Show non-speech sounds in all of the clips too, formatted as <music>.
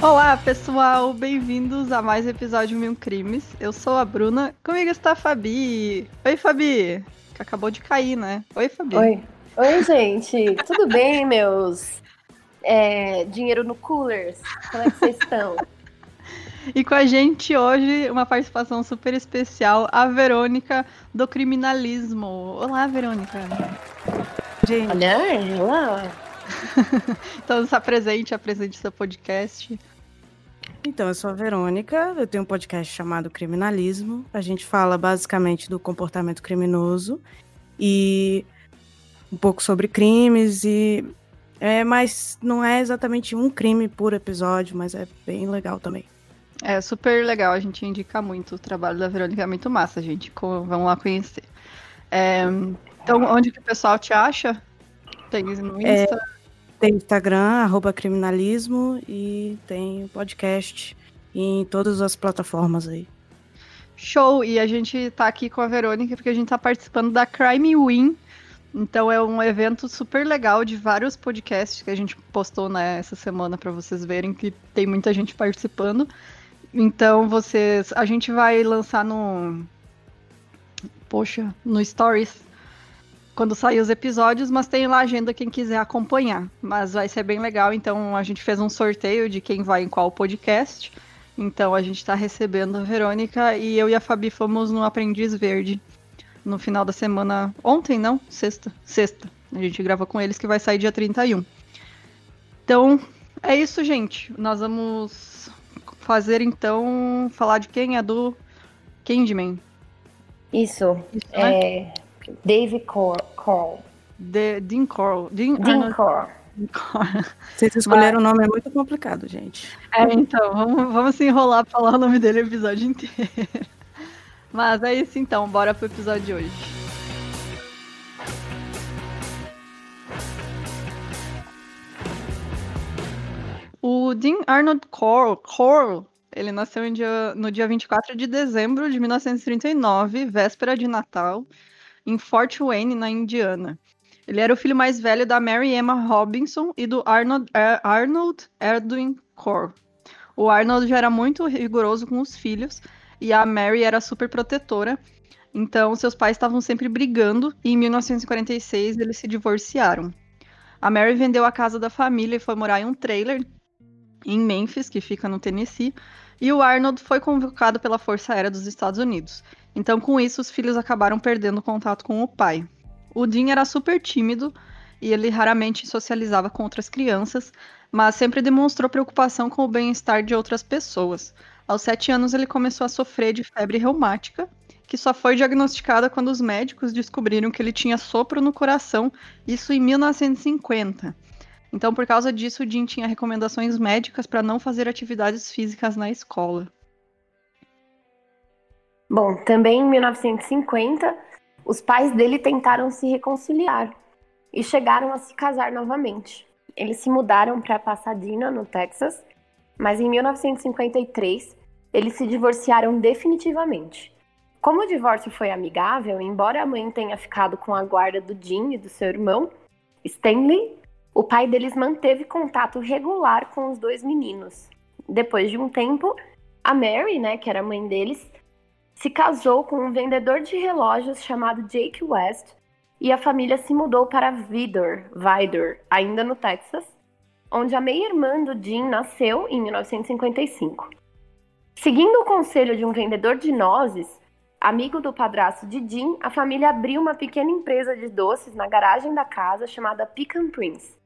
Olá, pessoal, bem-vindos a mais um episódio Mil Crimes. Eu sou a Bruna, comigo está a Fabi. Oi, Fabi, que acabou de cair, né? Oi, Fabi. Oi, Oi gente, tudo bem, meus é, dinheiro no coolers? Como é que vocês estão? E com a gente hoje, uma participação super especial, a Verônica do Criminalismo. Olá, Verônica. Gente. Olha, olá. <laughs> então, se apresente, apresente seu podcast. Então, eu sou a Verônica, eu tenho um podcast chamado Criminalismo. A gente fala basicamente do comportamento criminoso e um pouco sobre crimes e é, mas não é exatamente um crime por episódio, mas é bem legal também. É super legal, a gente indica muito o trabalho da Verônica, é muito massa, gente. Vamos lá conhecer. É, então, onde que o pessoal te acha? Tem no Insta? É, tem Instagram, arroba criminalismo, e tem podcast em todas as plataformas aí. Show! E a gente tá aqui com a Verônica porque a gente tá participando da Crime Win. Então é um evento super legal de vários podcasts que a gente postou né, essa semana para vocês verem que tem muita gente participando. Então vocês, a gente vai lançar no poxa, no Stories quando sair os episódios, mas tem lá a agenda quem quiser acompanhar. Mas vai ser bem legal, então a gente fez um sorteio de quem vai em qual podcast. Então a gente está recebendo a Verônica e eu e a Fabi fomos no Aprendiz Verde no final da semana. Ontem, não? Sexta. Sexta. A gente grava com eles que vai sair dia 31. Então, é isso, gente. Nós vamos fazer então falar de quem é do Candyman. Isso. Isso né? Dave Cole. De, Dean Cole. Dean, Dean Cole. Vocês escolheram Mas... o nome é muito complicado, gente. É, então, vamos, vamos se enrolar pra falar o nome dele o episódio inteiro. Mas é isso então, bora pro episódio de hoje. O Dean Arnold Cole, ele nasceu dia, no dia 24 de dezembro de 1939, véspera de Natal, em Fort Wayne, na Indiana. Ele era o filho mais velho da Mary Emma Robinson e do Arnold, er, Arnold Edwin Core. O Arnold já era muito rigoroso com os filhos e a Mary era super protetora. Então, seus pais estavam sempre brigando e em 1946 eles se divorciaram. A Mary vendeu a casa da família e foi morar em um trailer em Memphis, que fica no Tennessee, e o Arnold foi convocado pela Força Aérea dos Estados Unidos. Então, com isso, os filhos acabaram perdendo contato com o pai. O Dean era super tímido e ele raramente socializava com outras crianças, mas sempre demonstrou preocupação com o bem-estar de outras pessoas. Aos sete anos, ele começou a sofrer de febre reumática, que só foi diagnosticada quando os médicos descobriram que ele tinha sopro no coração, isso em 1950. Então, por causa disso, o Jim tinha recomendações médicas para não fazer atividades físicas na escola. Bom, também em 1950, os pais dele tentaram se reconciliar e chegaram a se casar novamente. Eles se mudaram para Pasadena, no Texas, mas em 1953 eles se divorciaram definitivamente. Como o divórcio foi amigável, embora a mãe tenha ficado com a guarda do Jim e do seu irmão, Stanley, o pai deles manteve contato regular com os dois meninos. Depois de um tempo, a Mary, né, que era a mãe deles, se casou com um vendedor de relógios chamado Jake West e a família se mudou para Vidor, Vidor, ainda no Texas, onde a meia-irmã do Jim nasceu em 1955. Seguindo o conselho de um vendedor de nozes, amigo do padrasto de Jim, a família abriu uma pequena empresa de doces na garagem da casa chamada Pecan Prince.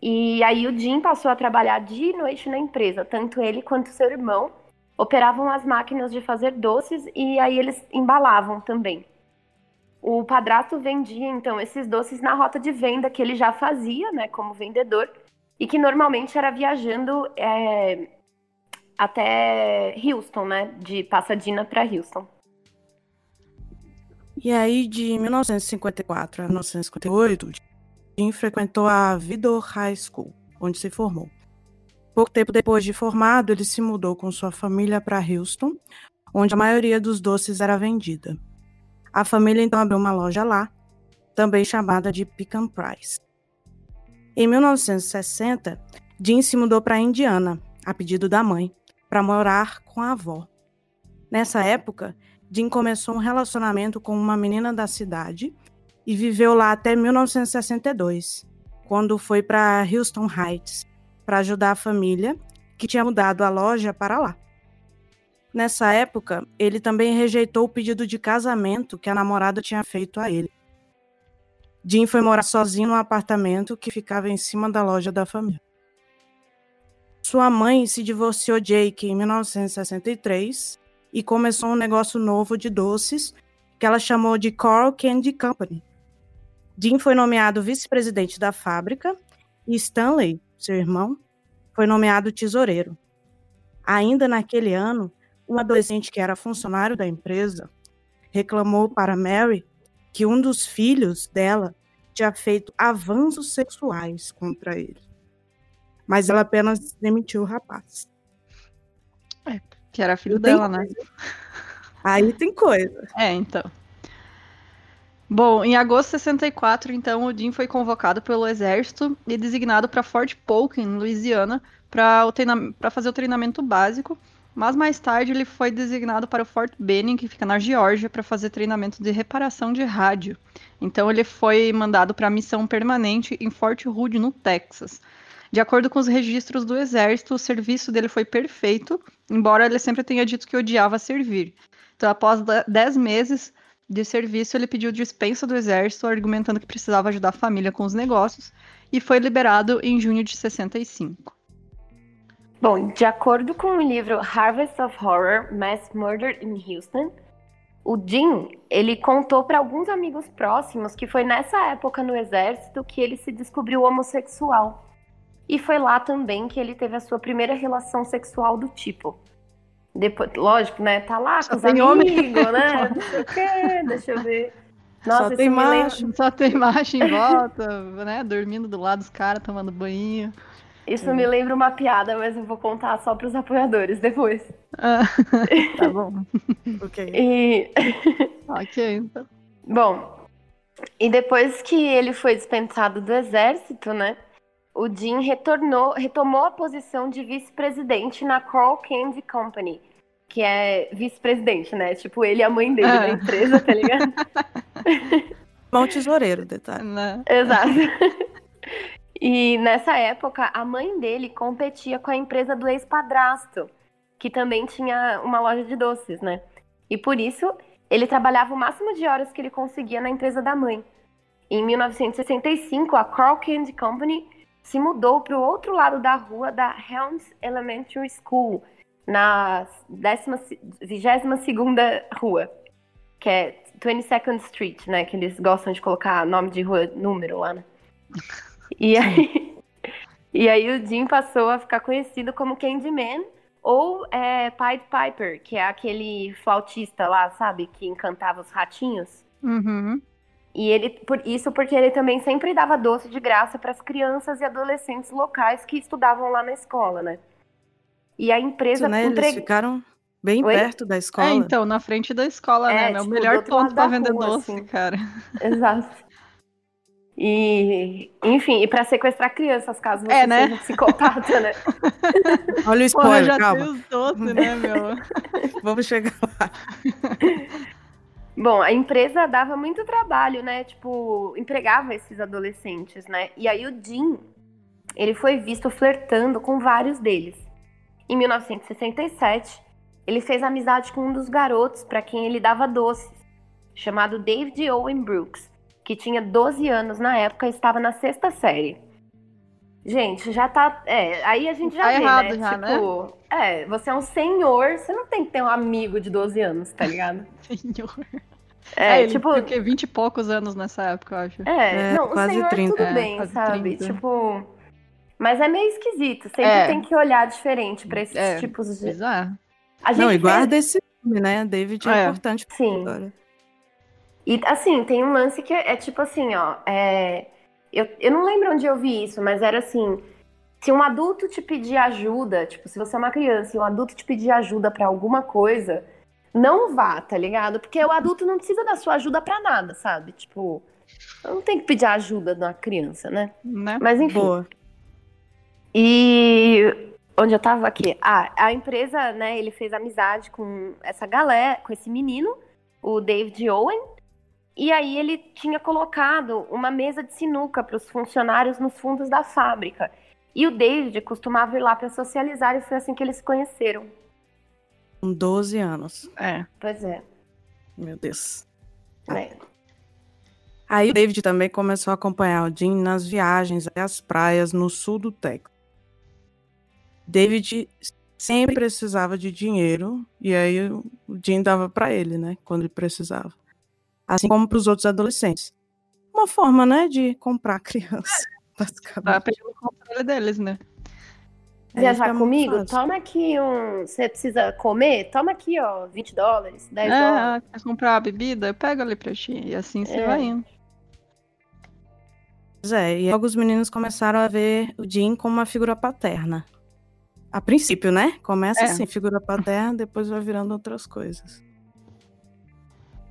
E aí o Jim passou a trabalhar dia e noite na empresa, tanto ele quanto seu irmão operavam as máquinas de fazer doces e aí eles embalavam também. O padrasto vendia então esses doces na rota de venda que ele já fazia, né, como vendedor, e que normalmente era viajando é, até Houston, né? De Pasadena para Houston. E aí, de 1954 a 1958, Jim frequentou a Vidor High School, onde se formou. Pouco tempo depois de formado, ele se mudou com sua família para Houston, onde a maioria dos doces era vendida. A família então abriu uma loja lá, também chamada de Pecan Price. Em 1960, Jim se mudou para Indiana, a pedido da mãe, para morar com a avó. Nessa época, Jim começou um relacionamento com uma menina da cidade e viveu lá até 1962, quando foi para Houston Heights para ajudar a família que tinha mudado a loja para lá. Nessa época, ele também rejeitou o pedido de casamento que a namorada tinha feito a ele. Jim foi morar sozinho no apartamento que ficava em cima da loja da família. Sua mãe se divorciou de Jake em 1963 e começou um negócio novo de doces que ela chamou de Coral Candy Company. Jim foi nomeado vice-presidente da fábrica e Stanley, seu irmão, foi nomeado tesoureiro. Ainda naquele ano, um adolescente que era funcionário da empresa reclamou para Mary que um dos filhos dela tinha feito avanços sexuais contra ele mas ela apenas demitiu o rapaz. É, que era filho dela, né? Aí tem coisa. É, então. Bom, em agosto de 64, então, o Jim foi convocado pelo exército e designado para Fort Polk, em Louisiana, para fazer o treinamento básico. Mas mais tarde ele foi designado para o Fort Benning, que fica na Geórgia, para fazer treinamento de reparação de rádio. Então ele foi mandado para a missão permanente em Fort Hood, no Texas. De acordo com os registros do exército, o serviço dele foi perfeito, embora ele sempre tenha dito que odiava servir. Então, após 10 meses de serviço, ele pediu dispensa do exército, argumentando que precisava ajudar a família com os negócios, e foi liberado em junho de 65. Bom, de acordo com o livro Harvest of Horror: Mass Murder in Houston, o Jim, ele contou para alguns amigos próximos que foi nessa época no exército que ele se descobriu homossexual. E foi lá também que ele teve a sua primeira relação sexual do tipo. Depois, lógico, né? Tá lá Só com os amigos, homem. né? <laughs> Não sei o quê, deixa eu ver. Nossa, Só isso tem me lembra- macho. Só tem macho em volta, né? Dormindo do lado dos caras, tomando banho. Isso me lembra uma piada, mas eu vou contar só pros apoiadores depois. Ah, <laughs> tá bom. Ok. E, <laughs> ok, então. bom, e depois que ele foi dispensado do exército, né? O Jim retornou, retomou a posição de vice-presidente na Coral Candy Company, que é vice-presidente, né? Tipo, ele e a mãe dele Ah. da empresa, tá ligado? <laughs> Bom tesoureiro, detalhe. Né? Exato. E nessa época, a mãe dele competia com a empresa do ex-padrasto, que também tinha uma loja de doces, né? E por isso, ele trabalhava o máximo de horas que ele conseguia na empresa da mãe. Em 1965, a Carl Candy Company se mudou para o outro lado da rua da Helms Elementary School, na 22ª rua, que é 22nd Street, né? Que eles gostam de colocar nome de rua, número lá, né? E aí, e aí o Jim passou a ficar conhecido como Candyman ou é, Pied Piper, que é aquele flautista lá, sabe? Que encantava os ratinhos. Uhum. E ele, por isso porque ele também sempre dava doce de graça para as crianças e adolescentes locais que estudavam lá na escola, né? E a empresa Isso, né? Eles ficaram bem Oi? perto da escola. É, então, na frente da escola, É, né? Tipo, do melhor outro lado ponto pra da vender rua, doce, assim. cara. <laughs> Exato. E, enfim, e para sequestrar crianças, caso você É, né? seja psicopata, né? <laughs> Olha o Porra, spoiler, já calma. tem os doces, né, meu? <laughs> Vamos chegar lá. Bom, a empresa dava muito trabalho, né? Tipo, empregava esses adolescentes, né? E aí o Jim, ele foi visto flertando com vários deles. Em 1967, ele fez amizade com um dos garotos para quem ele dava doces, chamado David Owen Brooks, que tinha 12 anos na época e estava na sexta série. Gente, já tá. É, aí a gente já Tá vê, errado né? já, tipo, é, você é um senhor, você não tem que ter um amigo de 12 anos, tá ligado? <laughs> Senhor. É, É, ele tipo. o quê? 20 e poucos anos nessa época, eu acho. É, É, não, o quase senhor 30. tudo É, bem, quase sabe? 30. Tipo. Mas é meio esquisito. Sempre É. tem que olhar diferente pra esses É, tipos de. Gente Não, e fez- guarda esse filme, né? David é, É. importante pra Sim. história. E assim, tem um lance que é, é tipo assim, ó. é, Eu, eu não lembro onde eu vi isso, mas era assim. Se um adulto te pedir ajuda, tipo, se você é uma criança e um adulto te pedir ajuda pra alguma coisa, não vá, tá ligado? Porque o adulto não precisa da sua ajuda pra nada, sabe? Tipo, não tem que pedir ajuda da criança, né? Né? Mas enfim. Boa. E Onde eu tava aqui? Ah, a empresa, né, ele fez amizade com essa galera, com esse menino, o David Owen. E aí ele tinha colocado uma mesa de sinuca para os funcionários nos fundos da fábrica. E o David costumava ir lá para socializar e foi assim que eles se conheceram. Com 12 anos. É. Pois é. Meu Deus. é. Aí o David também começou a acompanhar o Jim nas viagens as praias no sul do Texas. David sempre precisava de dinheiro e aí o Jim dava para ele, né, quando ele precisava. Assim como para os outros adolescentes. Uma forma, né, de comprar criança, <laughs> Tá basicamente. pegando o controle deles, né? Viajar fica muito comigo? fácil. Toma aqui um. Você precisa comer? Toma aqui, ó, 20 dólares, 10 É, dólares. ah, quer comprar a bebida? Eu pego ali pra ti. E assim você É. vai indo. Pois é, e logo os meninos começaram a ver o Jim como uma figura paterna. A princípio, né? Começa É. assim, figura paterna, depois vai virando outras coisas.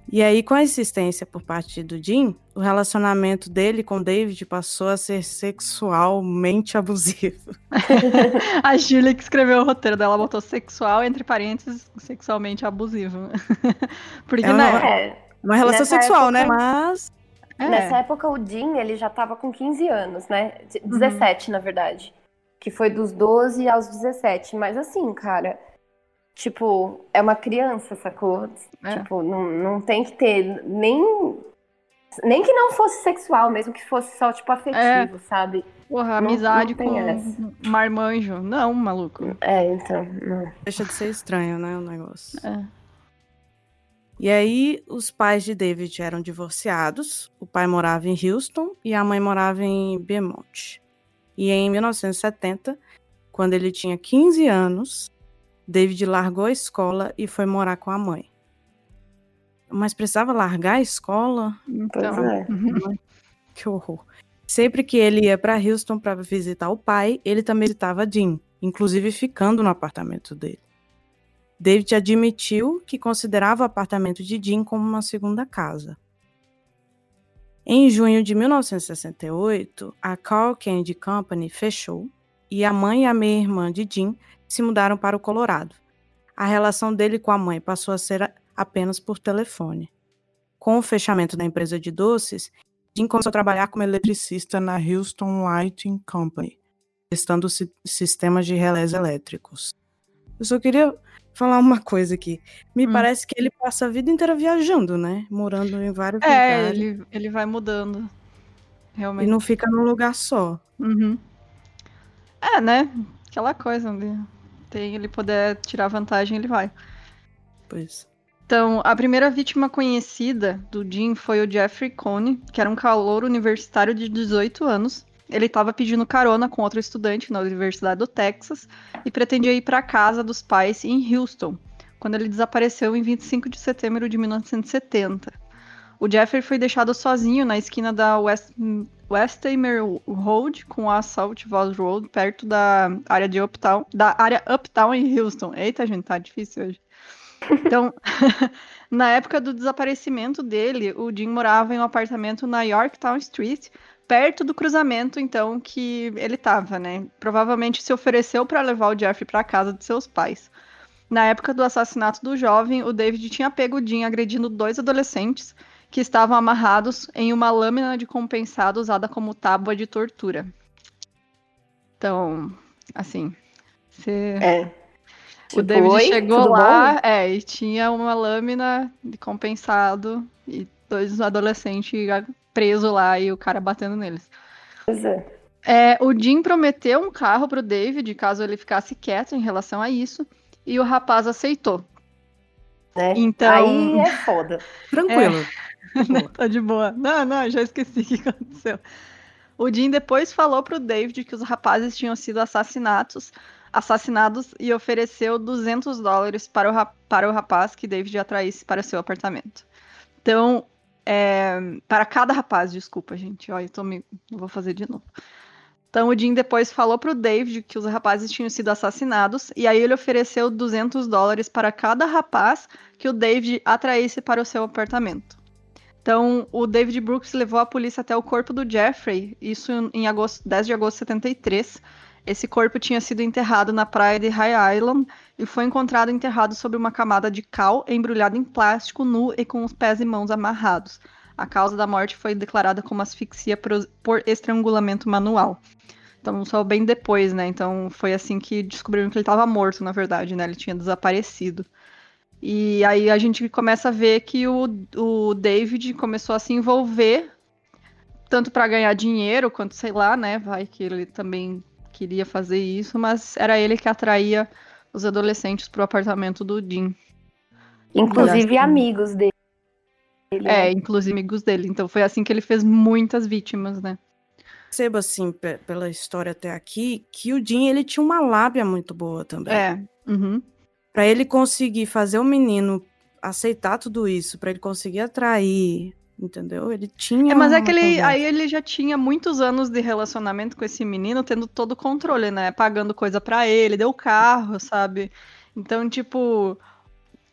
E aí, com a insistência por parte do Jim, o relacionamento dele com o David passou a ser sexualmente abusivo. <laughs> A Julia que escreveu o roteiro dela botou sexual, entre parênteses, sexualmente abusivo. <laughs> Porque, É uma- né? É, Uma relação Nessa sexual, né? época- Mas É, Nessa época o Jim, ele já tava com 15 anos, né? De- Uhum. 17, na verdade. Que foi dos 12 aos 17. Mas assim, cara, tipo, é uma criança, sacou? É. Tipo, não, não tem que ter nem. Nem que não fosse sexual, mesmo que fosse só, tipo, afetivo, sabe? porra, não- amizade não com essa. marmanjo. Não, maluco. É, então. Não. deixa de ser estranho, né? O negócio. É. E aí, os pais de David eram divorciados. O pai morava em Houston e a mãe morava em Beaumont. E em 1970, quando ele tinha 15 anos, David largou a escola e foi morar com a mãe. Mas precisava largar a escola? Pois Então, é. uhum. Que horror. Sempre que ele ia para Houston para visitar o pai, ele também visitava Jim, inclusive ficando no apartamento dele. David admitiu que considerava o apartamento de Jim como uma segunda casa. Em junho de 1968, a Carl Candy Company fechou e a mãe e a meia-irmã de Jim se mudaram para o Colorado. A relação dele com a mãe passou a ser apenas por telefone. Com o fechamento da empresa de doces, Jim começou a trabalhar como eletricista na Houston Lighting Company, testando si- sistemas de relés elétricos. Eu só queria falar uma coisa aqui. Me Hum. parece que ele passa a vida inteira viajando, né? Morando em vários É, lugares. ele, ele vai mudando. E Realmente. não fica num lugar só. Uhum. É, né? Aquela coisa onde tem ele puder tirar vantagem, ele vai. Pois. Então, a primeira vítima conhecida do Jim foi o Jeffrey Cone, que era um calor universitário de 18 anos. Ele estava pedindo carona com outro estudante na Universidade do Texas e pretendia ir para casa dos pais em Houston, quando ele desapareceu em 25 de setembro de 1970. O Jeffrey foi deixado sozinho na esquina da West, Westamer Road com a Salt Valley Road, perto da área de Uptown, da área Uptown em Houston. Eita, gente, tá difícil hoje. Então, <laughs> na época do desaparecimento dele, o Jim morava em um apartamento na Yorktown Street, perto do cruzamento, então, que ele estava, né? Provavelmente se ofereceu para levar o Jeffrey para casa de seus pais. Na época do assassinato do jovem, o David tinha pego o Jim agredindo dois adolescentes que estavam amarrados em uma lâmina de compensado usada como tábua de tortura. Então, assim, você É. o David "Oi, chegou lá, é, e tinha uma lâmina de compensado e dois adolescentes presos lá e o cara batendo neles. Pois é. É, o Jim prometeu um carro pro David caso ele ficasse quieto em relação a isso, e o rapaz aceitou. Né? Então- Aí é foda. <laughs> Tranquilo. <laughs> tá de boa. Não, não, já esqueci <laughs> o que aconteceu. O Jim depois falou pro David que os rapazes tinham sido assassinados, assassinados e ofereceu 200 dólares para o, ra- para o rapaz que David atraísse para seu apartamento. Então, é, para cada rapaz, desculpa, gente. Olha, eu tô me... eu vou fazer de novo. Então, o Jim depois falou pro David que os rapazes tinham sido assassinados, e aí ele ofereceu 200 dólares para cada rapaz que o David atraísse para o seu apartamento. Então, o David Brooks levou a polícia até o corpo do Jeffrey, isso em agosto, 10 de agosto de 73. Esse corpo tinha sido enterrado na praia de High Island e foi encontrado enterrado sobre uma camada de cal embrulhado em plástico nu e com os pés e mãos amarrados. A causa da morte foi declarada como asfixia por, estrangulamento manual. Então, só bem depois, né? Então, foi assim que descobriram que ele estava morto, na verdade, né? Ele tinha desaparecido. E aí a gente começa a ver que o, o David começou a se envolver tanto para ganhar dinheiro quanto sei lá, né? Vai que ele também queria fazer isso, mas era ele que atraía os adolescentes para o apartamento do Dean. Inclusive assim. amigos dele. É, né? inclusive amigos dele. Então foi assim que ele fez muitas vítimas, né? Perceba assim, pela história até aqui, que o Dean ele tinha uma lábia muito boa também. É. Uhum para ele conseguir fazer o menino aceitar tudo isso, para ele conseguir atrair, entendeu? Ele tinha. É, mas é que ele, aí ele já tinha muitos anos de relacionamento com esse menino, tendo todo o controle, né? Pagando coisa para ele, deu carro, sabe? Então, tipo,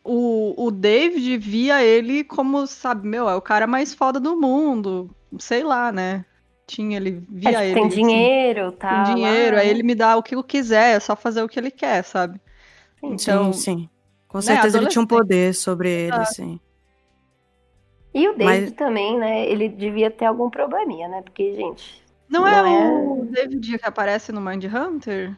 o, o David via ele como, sabe, meu, é o cara mais foda do mundo, sei lá, né? Tinha, ele via é, ele. Tem dinheiro, assim, tá? Tem dinheiro, lá. aí ele me dá o que eu quiser, é só fazer o que ele quer, sabe? Então, sim, sim. Com né, certeza ele tinha um poder sobre ele, ah. sim. E o David Mas... também, né? Ele devia ter algum probleminha, né? Porque, gente. Não, não é, é, o David que aparece no Mind Hunter?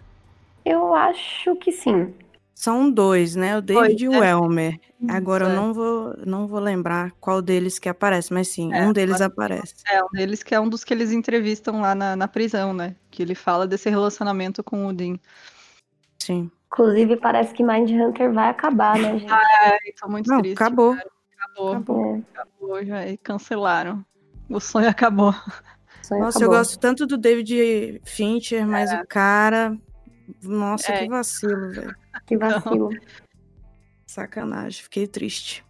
Eu acho que sim. São dois, né? O David e o né? Elmer. Agora eu não vou, não vou lembrar qual deles que aparece, mas sim, é, um deles aparece. É, um deles que é um dos que eles entrevistam lá na, na prisão, né? Que ele fala desse relacionamento com o Dean. Sim. Inclusive, parece que Mind Hunter vai acabar, né, <laughs> gente? Ai, tô muito Não, triste. Acabou. Cara. Acabou. Acabou. acabou já. E cancelaram. O sonho acabou. O sonho Nossa, acabou. eu gosto tanto do David Fincher, mas é. o cara. Nossa, é. que vacilo, velho. Que vacilo. Não. Sacanagem, fiquei triste.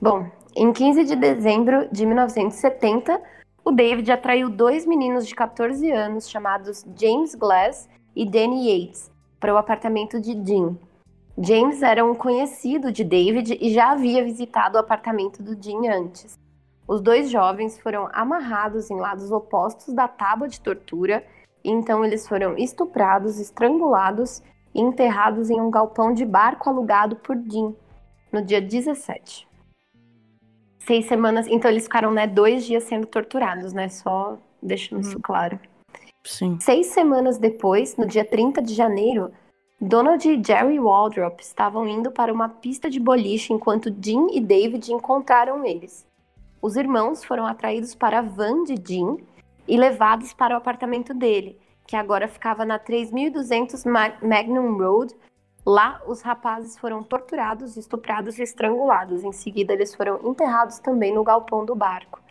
Bom, em 15 de dezembro de 1970, o David atraiu dois meninos de 14 anos chamados James Glass e Danny Yates para o apartamento de Dean. James era um conhecido de David e já havia visitado o apartamento do Dean antes. Os dois jovens foram amarrados em lados opostos da tábua de tortura então eles foram estuprados, estrangulados e enterrados em um galpão de barco alugado por Dean no dia 17. Seis semanas, então eles ficaram né, dois dias sendo torturados, né? Só deixando isso uhum. claro. Sim. Seis semanas depois, no dia 30 de janeiro, Donald e Jerry Waldrop estavam indo para uma pista de boliche enquanto Jim e David encontraram eles. Os irmãos foram atraídos para a van de Jim e levados para o apartamento dele, que agora ficava na 3200 Magnum Road. Lá, os rapazes foram torturados, estuprados e estrangulados. Em seguida, eles foram enterrados também no galpão do barco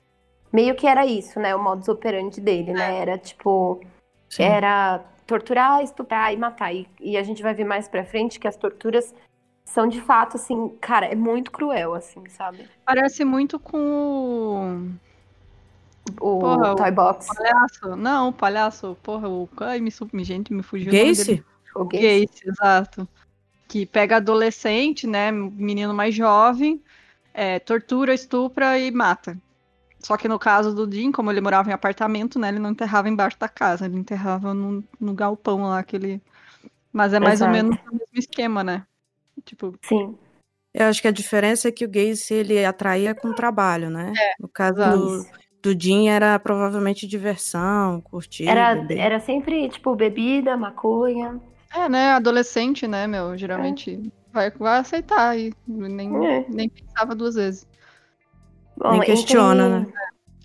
meio que era isso, né? O modus operandi dele, né? É. Era tipo. Sim. Era torturar, estuprar e matar. E, e, a gente vai ver mais pra frente que as torturas são de fato, assim, cara, é muito cruel, assim, sabe? Parece muito com o. porra, Toy Box. O palhaço. Não, o palhaço. Porra, o. Ai, me, gente, me fugiu. Gacy? O, o Gacy, exato. Que pega adolescente, né? Menino mais jovem, é, tortura, estupra e mata. Só que no caso do Dean, como ele morava em apartamento, né? Ele não enterrava embaixo da casa, ele enterrava no, no galpão lá, aquele. Mas é mais Exato. ou menos o mesmo esquema, né? Tipo. Sim. Eu acho que a diferença é que o Gacy ele atraía com trabalho, né? É, no caso do, do Dean era provavelmente diversão, curtir. Era, era sempre, tipo, bebida, maconha. É, né? Adolescente, né, meu? Geralmente é. vai, vai aceitar e nem, é. nem pensava duas vezes. Bom, Nem questiona, entre... né?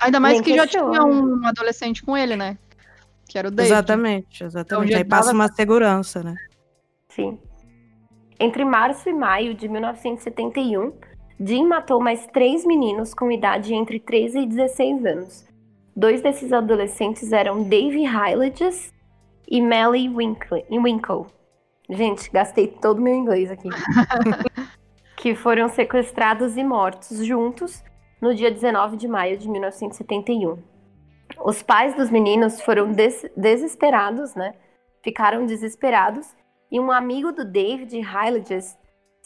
Ainda mais Nem que questiona. já tinha um adolescente com ele, né? Que era o David. Exatamente, exatamente. Então, Aí passa uma segurança, né? Sim. Entre março e maio de 1971, Jim matou mais três meninos com idade entre 13 e 16 anos. Dois desses adolescentes eram Dave Hylages e Melly Winkle. Gente, gastei todo o meu inglês aqui. <laughs> que foram sequestrados e mortos juntos no dia 19 de maio de 1971. Os pais dos meninos foram des desesperados, né? Ficaram desesperados e um amigo do David Hylages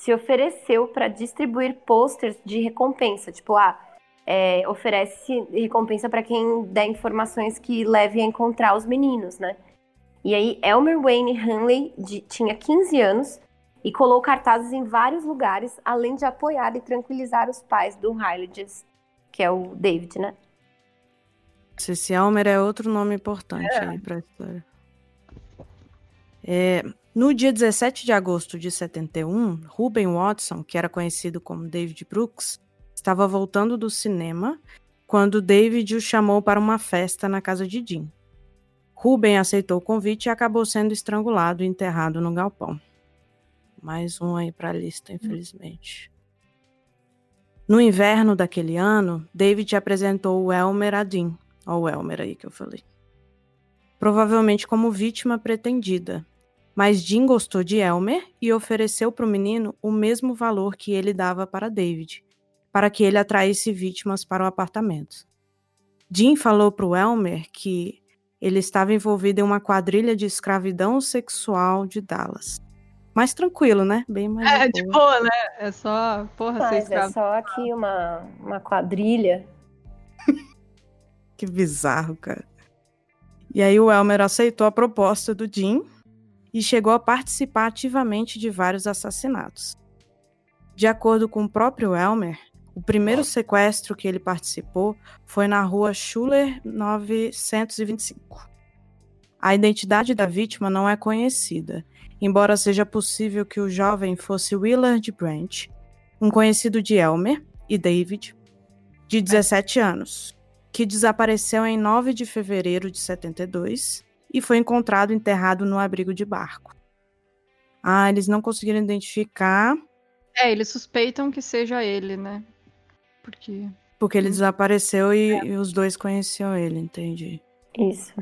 se ofereceu para distribuir posters de recompensa, tipo, ah, é, oferece recompensa para quem der informações que leve a encontrar os meninos, né? E aí, Elmer Wayne Hanley de, tinha 15 anos e colou cartazes em vários lugares, além de apoiar e tranquilizar os pais do Hyliges, que é o David, né? Esse Elmer é outro nome importante é. aí pra história. É, no dia 17 de agosto de 71, Ruben Watson, que era conhecido como David Brooks, estava voltando do cinema quando David o chamou para uma festa na casa de Jim. Ruben aceitou o convite e acabou sendo estrangulado e enterrado no galpão. Mais um aí para a lista, infelizmente. No inverno daquele ano, David apresentou o Elmer a Dean, ou Elmer aí que eu falei. Provavelmente como vítima pretendida, mas Dean gostou de Elmer e ofereceu para o menino o mesmo valor que ele dava para David, para que ele atraísse vítimas para o apartamento. Dean falou para o Elmer que ele estava envolvido em uma quadrilha de escravidão sexual de Dallas. Mais tranquilo, né? Bem mais. É, de boa, né? É só. Porra, Mas ser escravo. É só aqui uma, uma quadrilha. <laughs> que bizarro, cara. E aí o Elmer aceitou a proposta do Jim e chegou a participar ativamente de vários assassinatos. De acordo com o próprio Elmer, o primeiro sequestro que ele participou foi na rua Schuller 925. A identidade da vítima não é conhecida, embora seja possível que o jovem fosse Willard Branch, um conhecido de Elmer e David, de 17 anos, que desapareceu em 9 de fevereiro de 72 e foi encontrado enterrado no abrigo de barco. Ah, eles não conseguiram identificar. É, eles suspeitam que seja ele, né? Porque. Porque ele desapareceu e, é. e os dois conheciam ele, entendi. Isso.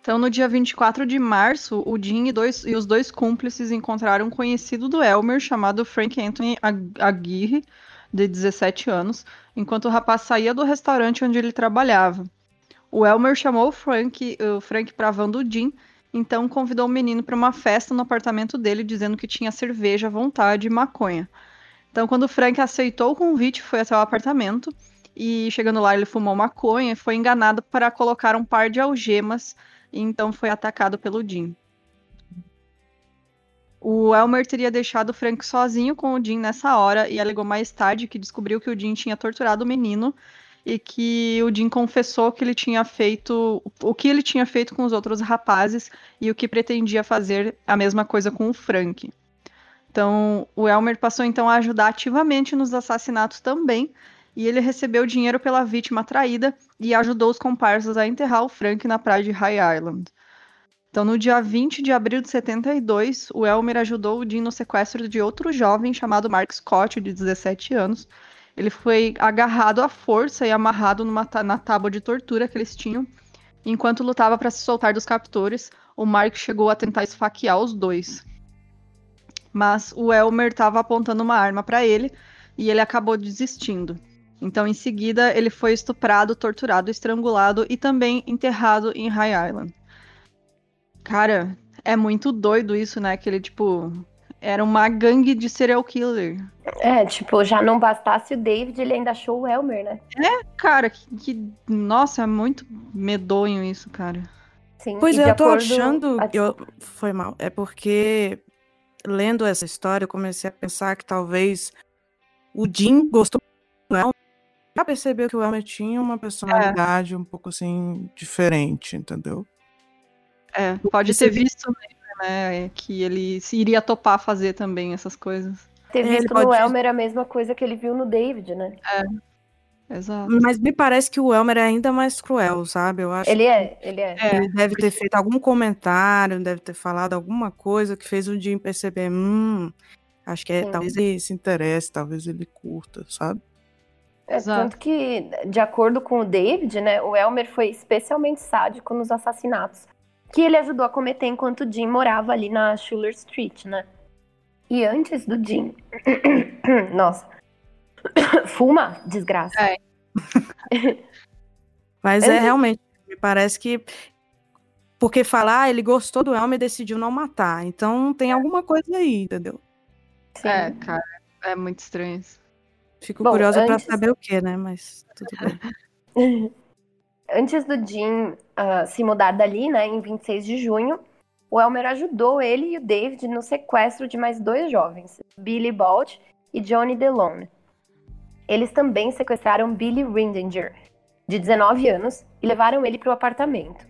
Então, no dia 24 de março, o Jim e, dois, e os dois cúmplices encontraram um conhecido do Elmer chamado Frank Anthony Aguirre, de 17 anos, enquanto o rapaz saía do restaurante onde ele trabalhava. O Elmer chamou o Frank, o Frank para a van do Jim, então convidou o menino para uma festa no apartamento dele, dizendo que tinha cerveja à vontade e maconha. Então, quando o Frank aceitou o convite, foi até o apartamento e chegando lá ele fumou maconha e foi enganado para colocar um par de algemas e então foi atacado pelo Jim. O Elmer teria deixado o Frank sozinho com o Jim nessa hora e alegou mais tarde que descobriu que o Jim tinha torturado o menino e que o Jim confessou que ele tinha feito o que ele tinha feito com os outros rapazes e o que pretendia fazer a mesma coisa com o Frank. Então, o Elmer passou então a ajudar ativamente nos assassinatos também, e ele recebeu dinheiro pela vítima traída e ajudou os comparsas a enterrar o Frank na praia de High Island. Então, no dia 20 de abril de 72, o Elmer ajudou o Jim no sequestro de outro jovem chamado Mark Scott, de 17 anos. Ele foi agarrado à força e amarrado numa, na tábua de tortura que eles tinham. Enquanto lutava para se soltar dos captores, o Mark chegou a tentar esfaquear os dois mas o Elmer estava apontando uma arma para ele e ele acabou desistindo. Então, em seguida, ele foi estuprado, torturado, estrangulado e também enterrado em High Island. Cara, é muito doido isso, né? Que ele, tipo, era uma gangue de serial killer. É, tipo, já não bastasse o David, ele ainda achou o Elmer, né? É, cara, que, que nossa, é muito medonho isso, cara. Sim, pois é, eu tô achando. Eu... Foi mal. É porque lendo essa história, eu comecei a pensar que talvez o Jim gostou do Elmer. Já percebeu que o Elmer tinha uma personalidade é. um pouco assim diferente, entendeu? É, pode ter visto né, que ele iria topar fazer também essas coisas. Ter visto no Elmer a mesma coisa que ele viu no David, né? É. Exato. Mas me parece que o Elmer é ainda mais cruel, sabe? Eu acho ele é, ele é. Ele deve ter feito algum comentário, deve ter falado alguma coisa que fez o Jim perceber, hum, acho que é, talvez ele se interesse, talvez ele curta, sabe? É, tanto que, de acordo com o David, né, o Elmer foi especialmente sádico nos assassinatos que ele ajudou a cometer enquanto o Jim morava ali na Schuller Street, né? E antes do Jim. <coughs> Nossa. <coughs> Fuma, desgraça. É. <laughs> Mas é realmente, me parece que porque falar, ah, ele gostou do Elmer e decidiu não matar. Então tem alguma coisa aí, entendeu? Sim. É, cara, é muito estranho isso. Fico Bom, curiosa antes... para saber o que, né? Mas tudo bem. <laughs> antes do Jim uh, se mudar dali, né, em 26 de junho, o Elmer ajudou ele e o David no sequestro de mais dois jovens, Billy Balt e Johnny DeLone. Eles também sequestraram Billy Rindinger, de 19 anos, e levaram ele para o apartamento.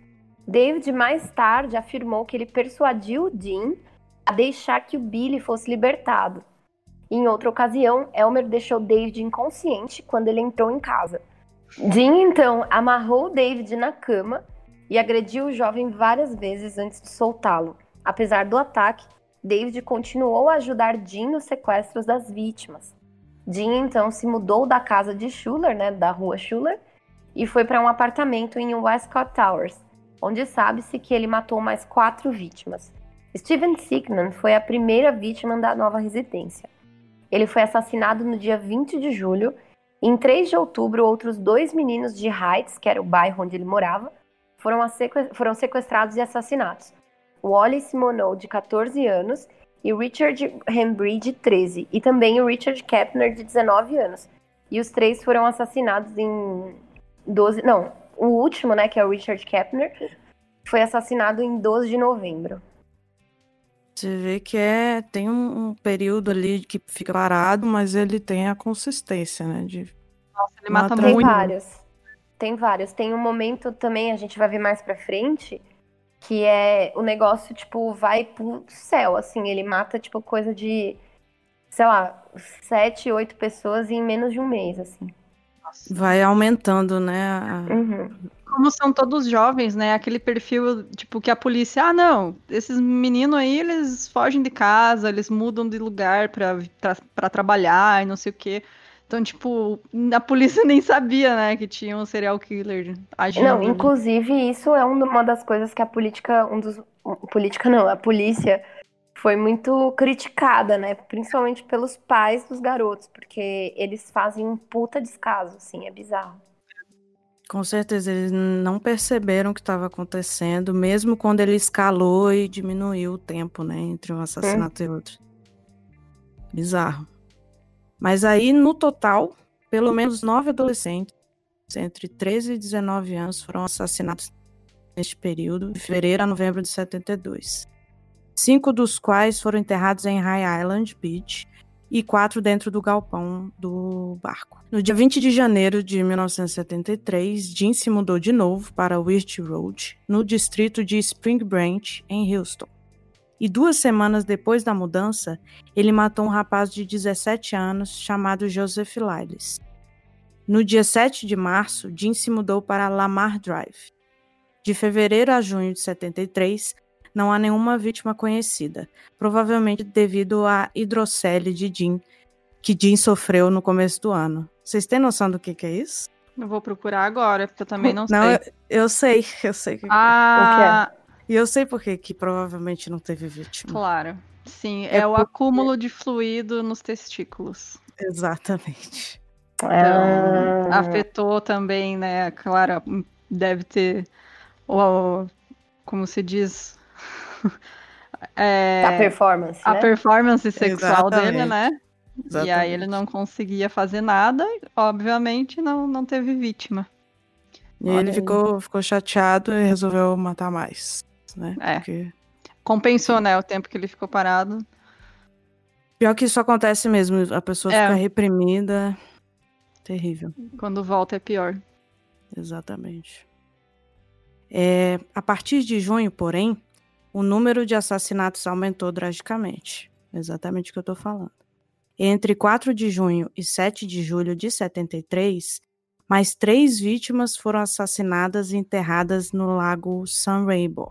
David mais tarde afirmou que ele persuadiu o Dean a deixar que o Billy fosse libertado. Em outra ocasião, Elmer deixou David inconsciente quando ele entrou em casa. Dean então amarrou David na cama e agrediu o jovem várias vezes antes de soltá-lo. Apesar do ataque, David continuou a ajudar Dean nos sequestros das vítimas. Dean então se mudou da casa de Schuller, né, da rua Schuller, e foi para um apartamento em Westcott Towers, onde sabe-se que ele matou mais quatro vítimas. Steven Sickman foi a primeira vítima da nova residência. Ele foi assassinado no dia 20 de julho. Em 3 de outubro, outros dois meninos de Heights, que era o bairro onde ele morava, foram, foram sequestrados e assassinados. Wally Simoneau, de 14 anos, e Richard Hembry, de 13, e também o Richard Kepner, de 19 anos. E os três foram assassinados em 12. Não, o último, né, que é o Richard Kepner, foi assassinado em 12 de novembro. Você vê que é tem um, um, período ali que fica parado, mas ele tem a consistência, né? De Nossa, ele mata muito. Tem vários. Tem vários. Tem um momento também, a gente vai ver mais pra frente, que é o negócio, tipo, vai pro céu, assim. Ele mata, tipo, coisa de, sei lá, sete, oito pessoas em menos de um mês, assim. Vai aumentando, né? A... Uhum como são todos jovens, né? Aquele perfil, tipo, que a polícia, ah, não, esses meninos aí, eles fogem de casa, eles mudam de lugar para trabalhar e não sei o quê. Então, tipo, a polícia <laughs> nem sabia, né, que tinha um serial killer agindo. Não, inclusive, isso é uma das coisas que a política, um dos. Política não, a polícia foi muito criticada, né? Principalmente pelos pais dos garotos, porque eles fazem um puta descaso, assim, é bizarro. Com certeza, eles não perceberam o que estava acontecendo, mesmo quando ele escalou e diminuiu o tempo, né, entre um assassinato é. e outro. Bizarro. Mas aí, no total, pelo menos nove adolescentes entre 13 e 19 anos foram assassinados neste período, de fevereiro a novembro de 72. Cinco dos quais foram enterrados em High Island Beach e quatro dentro do galpão do barco. No dia 20 de janeiro de 1973, Jim se mudou de novo para Wirt Road, no distrito de Spring Branch, em Houston. E duas semanas depois da mudança, ele matou um rapaz de 17 anos chamado Joseph Lyles. No dia 7 de março, Jim se mudou para Lamar Drive. De fevereiro a junho de 73, não há nenhuma vítima conhecida, provavelmente devido à hidrocele de Jim, que Jim sofreu no começo do ano. Vocês têm noção do que, que é isso? Eu vou procurar agora, porque eu também não, não sei. Eu, eu sei, <laughs> eu sei. Que ah! Que é. E eu sei porque que provavelmente não teve vítima. Claro. Sim, é, é o porque... acúmulo de fluido nos testículos. Exatamente. Então, ah. afetou também, né? Claro, deve ter, o, como se diz, é, a performance. A né? performance sexual Exatamente. dele, né? Exatamente. E aí ele não conseguia fazer nada, obviamente não, não teve vítima. E Olha ele ficou, ficou chateado e resolveu matar mais, né? É. Porque... Compensou, né, o tempo que ele ficou parado. Pior que isso acontece mesmo, a pessoa é. fica reprimida. Terrível. Quando volta é pior. Exatamente. É, a partir de junho, porém, o número de assassinatos aumentou drasticamente. Exatamente o que eu estou falando. Entre 4 de junho e 7 de julho de 73, mais três vítimas foram assassinadas e enterradas no lago San Rainbow.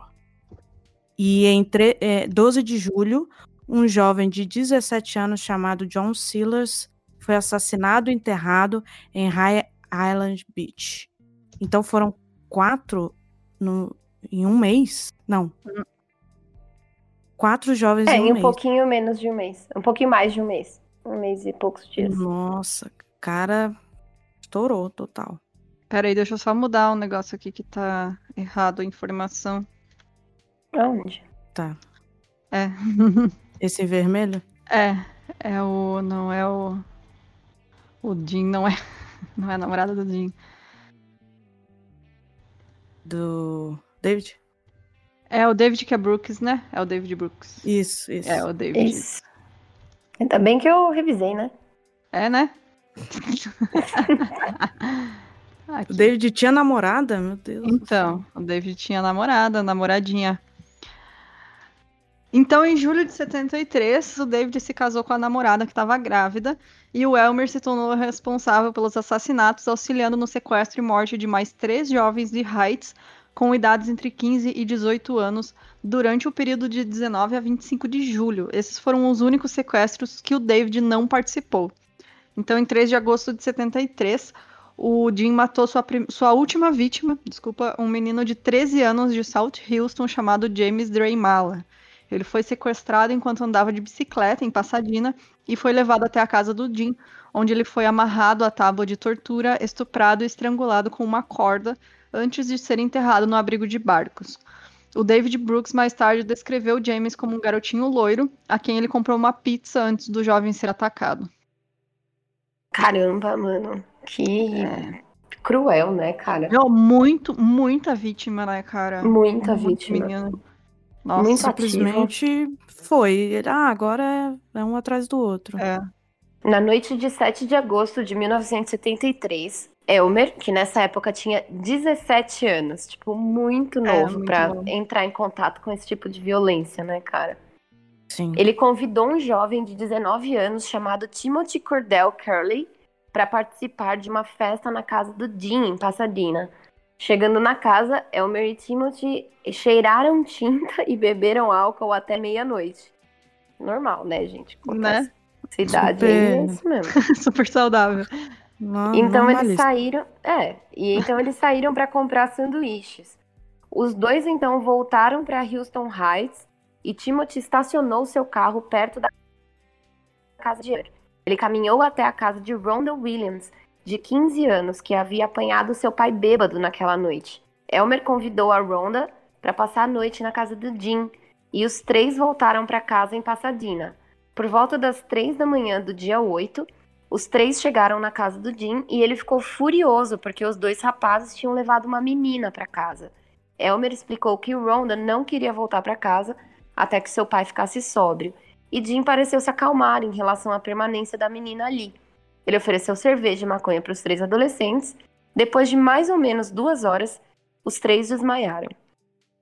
E em é, 12 de julho, um jovem de 17 anos chamado John Sealers foi assassinado e enterrado em High Island Beach. Então foram quatro no, em um mês? Não. Quatro jovens é, em um, em um mês. pouquinho menos de um mês. Um pouquinho mais de um mês. Um mês e poucos dias. Nossa, cara, estourou total. Peraí, deixa eu só mudar um negócio aqui que tá errado a informação. Aonde? Tá. É. <laughs> Esse vermelho? É. É o. Não é o. O Jim não é. <laughs> Não é a namorada do Jim do David? É o David que é Brooks, né? É o David Brooks. Isso, isso. É o David. Isso. Ainda bem que eu revisei, né? É, né? <laughs> O David tinha namorada, meu Deus. Então, o David tinha namorada, namoradinha. Então, em julho de 73, o David se casou com a namorada que estava grávida e o Elmer se tornou responsável pelos assassinatos, auxiliando no sequestro e morte de mais três jovens de Heights com idades entre 15 e 18 anos durante o período de 19 a 25 de julho. Esses foram os únicos sequestros que o David não participou. Então, em 3 de agosto de 73, o Jim matou sua, sua última vítima, desculpa, um menino de 13 anos de South Houston chamado James Draymala. Ele foi sequestrado enquanto andava de bicicleta em Pasadena e foi levado até a casa do Jim, onde ele foi amarrado à tábua de tortura, estuprado e estrangulado com uma corda antes de ser enterrado no abrigo de barcos. O David Brooks mais tarde descreveu James como um garotinho loiro, a quem ele comprou uma pizza antes do jovem ser atacado. Caramba, mano. Que cruel, né, cara? Meu, muito, muita vítima, né, cara? Muita Muito vítima. menino. Nossa, Muito Simplesmente foi. Ah, agora é, é um atrás do outro. é. Na noite de 7 de agosto de 1973, Elmer, que nessa época tinha 17 anos, tipo, muito novo muito pra novo. entrar em contato com esse tipo de violência, né, cara? Sim. Ele convidou um jovem de 19 anos chamado Timothy Cordell Curley para participar de uma festa na casa do Dean, em Pasadena. Chegando na casa, Elmer e Timothy cheiraram tinta e beberam álcool até meia-noite. Normal, né, gente? Acontece. Né? Cidade é Super. isso mesmo. <laughs> Super saudável. Não, Então eles normalista. saíram, é, e então eles saíram para comprar sanduíches. Os dois então voltaram para Houston Heights e Timothy estacionou seu carro perto da casa de. Ele caminhou até a casa de Rhonda Williams, de 15 anos, que havia apanhado seu pai bêbado naquela noite. Elmer convidou a Rhonda para passar a noite na casa do Jim e os três voltaram para casa em Pasadena. Por volta das três da manhã do dia 8, os três chegaram na casa do Jim e ele ficou furioso porque os dois rapazes tinham levado uma menina para casa. Elmer explicou que Rhonda não queria voltar para casa até que seu pai ficasse sóbrio, e Jim pareceu se acalmar em relação à permanência da menina ali. Ele ofereceu cerveja e maconha para os três adolescentes. Depois de mais ou menos duas horas, os três desmaiaram.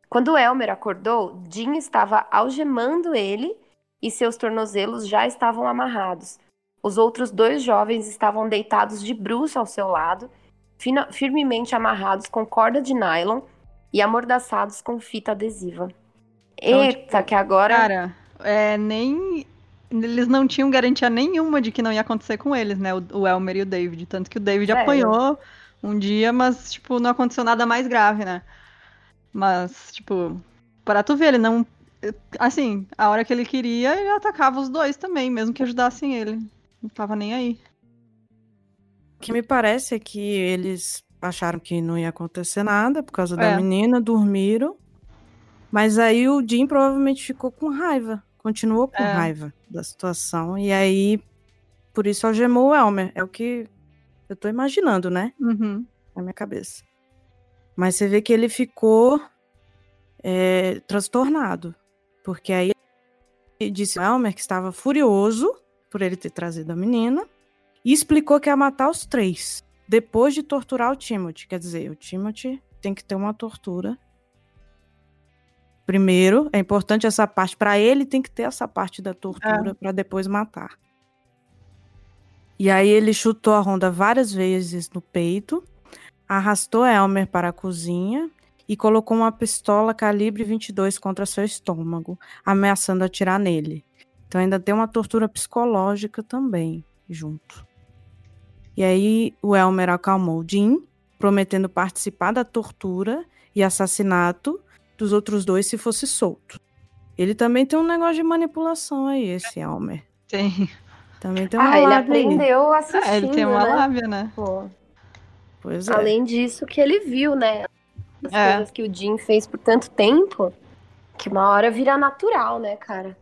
Quando Elmer acordou, Jim estava algemando ele e seus tornozelos já estavam amarrados. Os outros dois jovens estavam deitados de bruço ao seu lado, firmemente amarrados com corda de nylon e amordaçados com fita adesiva. Então, Eita, que agora. Cara, é, nem. Eles não tinham garantia nenhuma de que não ia acontecer com eles, né? O, o Elmer e o David. Tanto que o David É. apanhou um dia, mas, tipo, não aconteceu nada mais grave, né? Mas, tipo, para tu ver, ele não. Assim, a hora que ele queria, ele atacava os dois também, mesmo que ajudassem ele. Não tava nem aí. O que me parece é que eles acharam que não ia acontecer nada por causa da É. menina, dormiram. Mas aí o Jim provavelmente ficou com raiva. Continuou com É. raiva da situação. E aí, por isso algemou o Elmer. É o que eu tô imaginando, né? Uhum. Na minha cabeça. Mas você vê que ele ficou é, transtornado. Porque aí disse Elmer que estava furioso por ele ter trazido a menina. E explicou que ia matar os três. Depois de torturar o Timothy. Quer dizer, o Timothy tem que ter uma tortura. Primeiro, é importante essa parte. Para ele, tem que ter essa parte da tortura para depois matar. E aí ele chutou a Ronda várias vezes no peito, arrastou Elmer para a cozinha e colocou uma pistola calibre 22 contra seu estômago, ameaçando atirar nele. Então ainda tem uma tortura psicológica também junto. E aí o Elmer acalmou Jim, prometendo participar da tortura e assassinato dos outros dois se fosse solto. Ele também tem um negócio de manipulação aí, esse Elmer. Tem. Também tem uma Ah, ele lábia aí. aprendeu assistindo, É, ele tem uma né? lábia, né? Pô. Pois é. Além disso, que ele viu, né? As É. coisas que o Jim fez por tanto tempo, que uma hora vira natural, né, cara?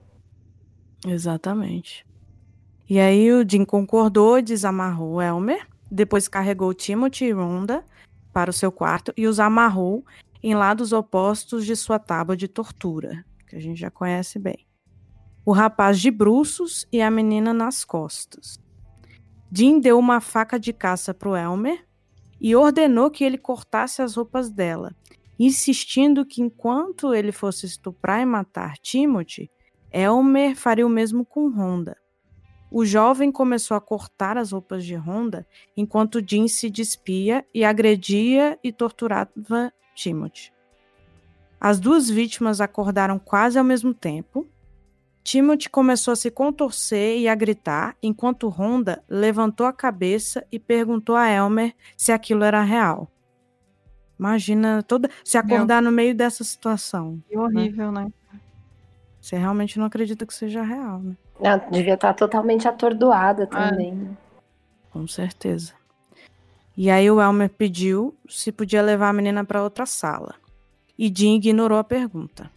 Exatamente. E aí o Jim concordou, desamarrou Elmer, depois carregou Timothy e Rhonda para o seu quarto e os amarrou em lados opostos de sua tábua de tortura, que a gente já conhece bem. O rapaz de bruços e a menina nas costas. Jim deu uma faca de caça para o Elmer e ordenou que ele cortasse as roupas dela, insistindo que enquanto ele fosse estuprar e matar Timothy, Elmer faria o mesmo com Honda. O jovem começou a cortar as roupas de Honda enquanto Jim se despia e agredia e torturava Timothy. As duas vítimas acordaram quase ao mesmo tempo. Timothy começou a se contorcer e a gritar, enquanto Honda levantou a cabeça e perguntou a Elmer se aquilo era real. Imagina toda se acordar Meu. no meio dessa situação. Que horrível, né? né? Você realmente não acredita que seja real, né? Ela devia estar totalmente atordoada também. Ah, com certeza. E aí o Elmer pediu se podia levar a menina para outra sala. E Jim ignorou a pergunta.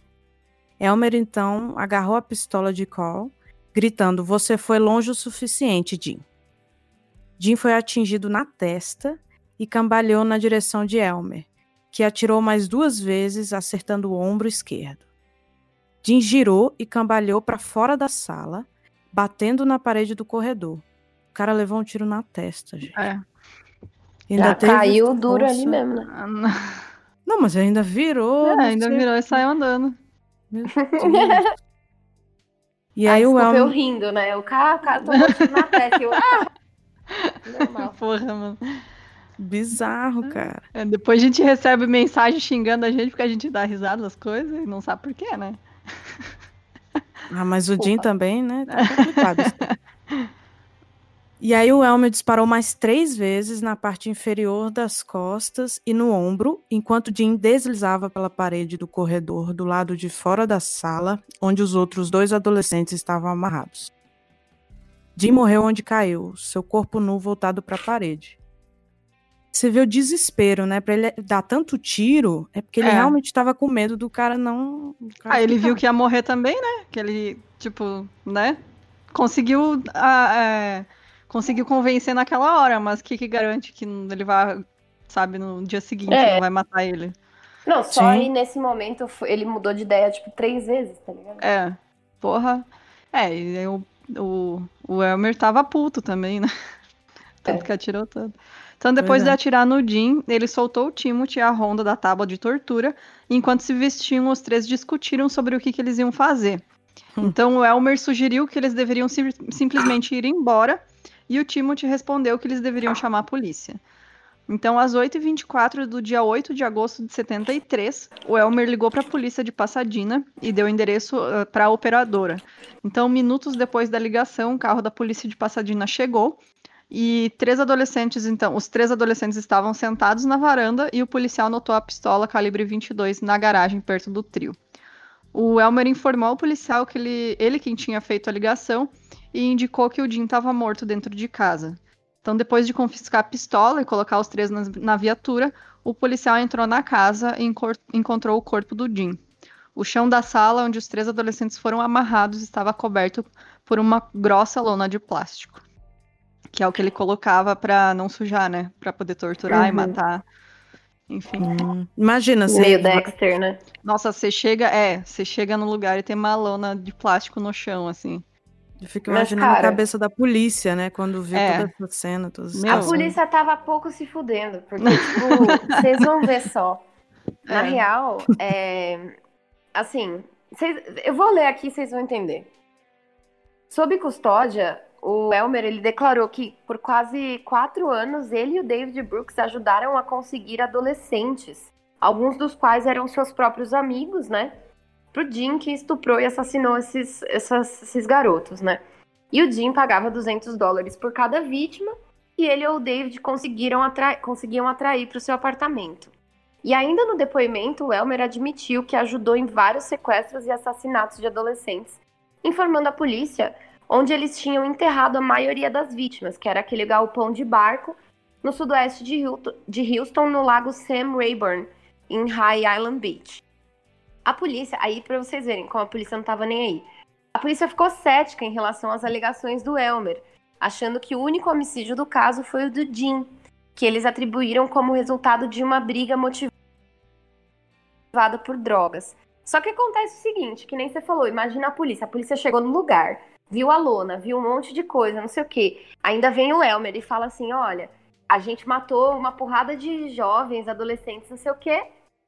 Elmer então agarrou a pistola de Cole, gritando: "Você foi longe o suficiente, Jim." Jim foi atingido na testa e cambaleou na direção de Elmer, que atirou mais duas vezes, acertando o ombro esquerdo. Jim girou e cambaleou para fora da sala, batendo na parede do corredor. O cara levou um tiro na testa, gente. É. Ainda Já caiu duro ali mesmo, né? <laughs> Não, mas ainda virou. É, ainda sei. virou e saiu andando. e aí, aí o eu rindo, né? O cara, o cara tomou tiro na testa. Eu, ah! Normal. Porra, mano. Bizarro, cara. É, depois a gente recebe mensagem xingando a gente porque a gente dá risada das coisas e não sabe por quê, né? <laughs> Ah, mas o Jim também, né? Tá complicado. <laughs> e aí o Elmer disparou mais três vezes na parte inferior das costas e no ombro, enquanto Jim deslizava pela parede do corredor do lado de fora da sala, onde os outros dois adolescentes estavam amarrados. Jim morreu onde caiu, seu corpo nu voltado para a parede. Você vê o desespero, né? Pra ele dar tanto tiro, é porque ele é. realmente estava com medo do cara não. Do cara ah, ele viu que ia morrer também, né? Que ele, tipo, né? Conseguiu. é, conseguiu convencer naquela hora, mas o que, que garante que ele vai, sabe, no dia seguinte, é. não vai matar ele? Não, só Sim. aí nesse momento ele mudou de ideia, tipo, três vezes, tá ligado? É. Porra. É, e o, o, o Elmer tava puto também, né? <laughs> Tanto é. que atirou tanto. Então, depois é. de atirar no Jim, ele soltou o Timothy e a Ronda da tábua de tortura, enquanto se vestiam, os três discutiram sobre o que, que eles iam fazer. Hum. Então, o Elmer sugeriu que eles deveriam sim simplesmente ir embora, e o Timothy respondeu que eles deveriam chamar a polícia. Então, às 8h24 do dia 8 de agosto de 73, o Elmer ligou para a polícia de Pasadena e deu endereço uh, para a operadora. Então, minutos depois da ligação, o carro da polícia de Pasadena chegou e três adolescentes, então, os três adolescentes estavam sentados na varanda e o policial notou a pistola calibre 22 na garagem perto do trio. O Elmer informou ao policial que ele, ele quem tinha feito a ligação e indicou que o Jim estava morto dentro de casa. Então, depois de confiscar a pistola e colocar os três na, na viatura, o policial entrou na casa e encontrou o corpo do Jim. O chão da sala onde os três adolescentes foram amarrados estava coberto por uma grossa lona de plástico que é o que ele colocava para não sujar, né? Para poder torturar uhum. e matar. Enfim. Hum. Imagina, você. Meio Dexter, né? Nossa, você chega, é, você chega no lugar e tem uma lona de plástico no chão, assim. Eu fico imaginando cara, a cabeça da polícia, né? Quando viu é. toda essa cena. Todos a polícia tava pouco se fudendo, porque, <laughs> tipo, vocês vão ver só. Na é. real, é, assim, cês, eu vou ler aqui, vocês vão entender. Sob custódia, o Elmer ele declarou que por quase quatro anos ele e o David Brooks ajudaram a conseguir adolescentes, alguns dos quais eram seus próprios amigos, né? Pro Jim que estuprou e assassinou esses, esses garotos, né? E o Jim pagava 200 dólares por cada vítima e ele ou o David conseguiram atra conseguiam atrair para o seu apartamento. E ainda no depoimento, o Elmer admitiu que ajudou em vários sequestros e assassinatos de adolescentes, informando a polícia onde eles tinham enterrado a maioria das vítimas, que era aquele galpão de barco no sudoeste de Houston, no lago Sam Rayburn, em High Island Beach. A polícia, aí para vocês verem como a polícia não estava nem aí, a polícia ficou cética em relação às alegações do Elmer, achando que o único homicídio do caso foi o do Jim, que eles atribuíram como resultado de uma briga motivada por drogas. Só que acontece o seguinte, que nem você falou, imagina a polícia. A polícia chegou no lugar, viu a lona, viu um monte de coisa, não sei o quê. Ainda vem o Elmer e fala assim, olha, a gente matou uma porrada de jovens, adolescentes, não sei o quê.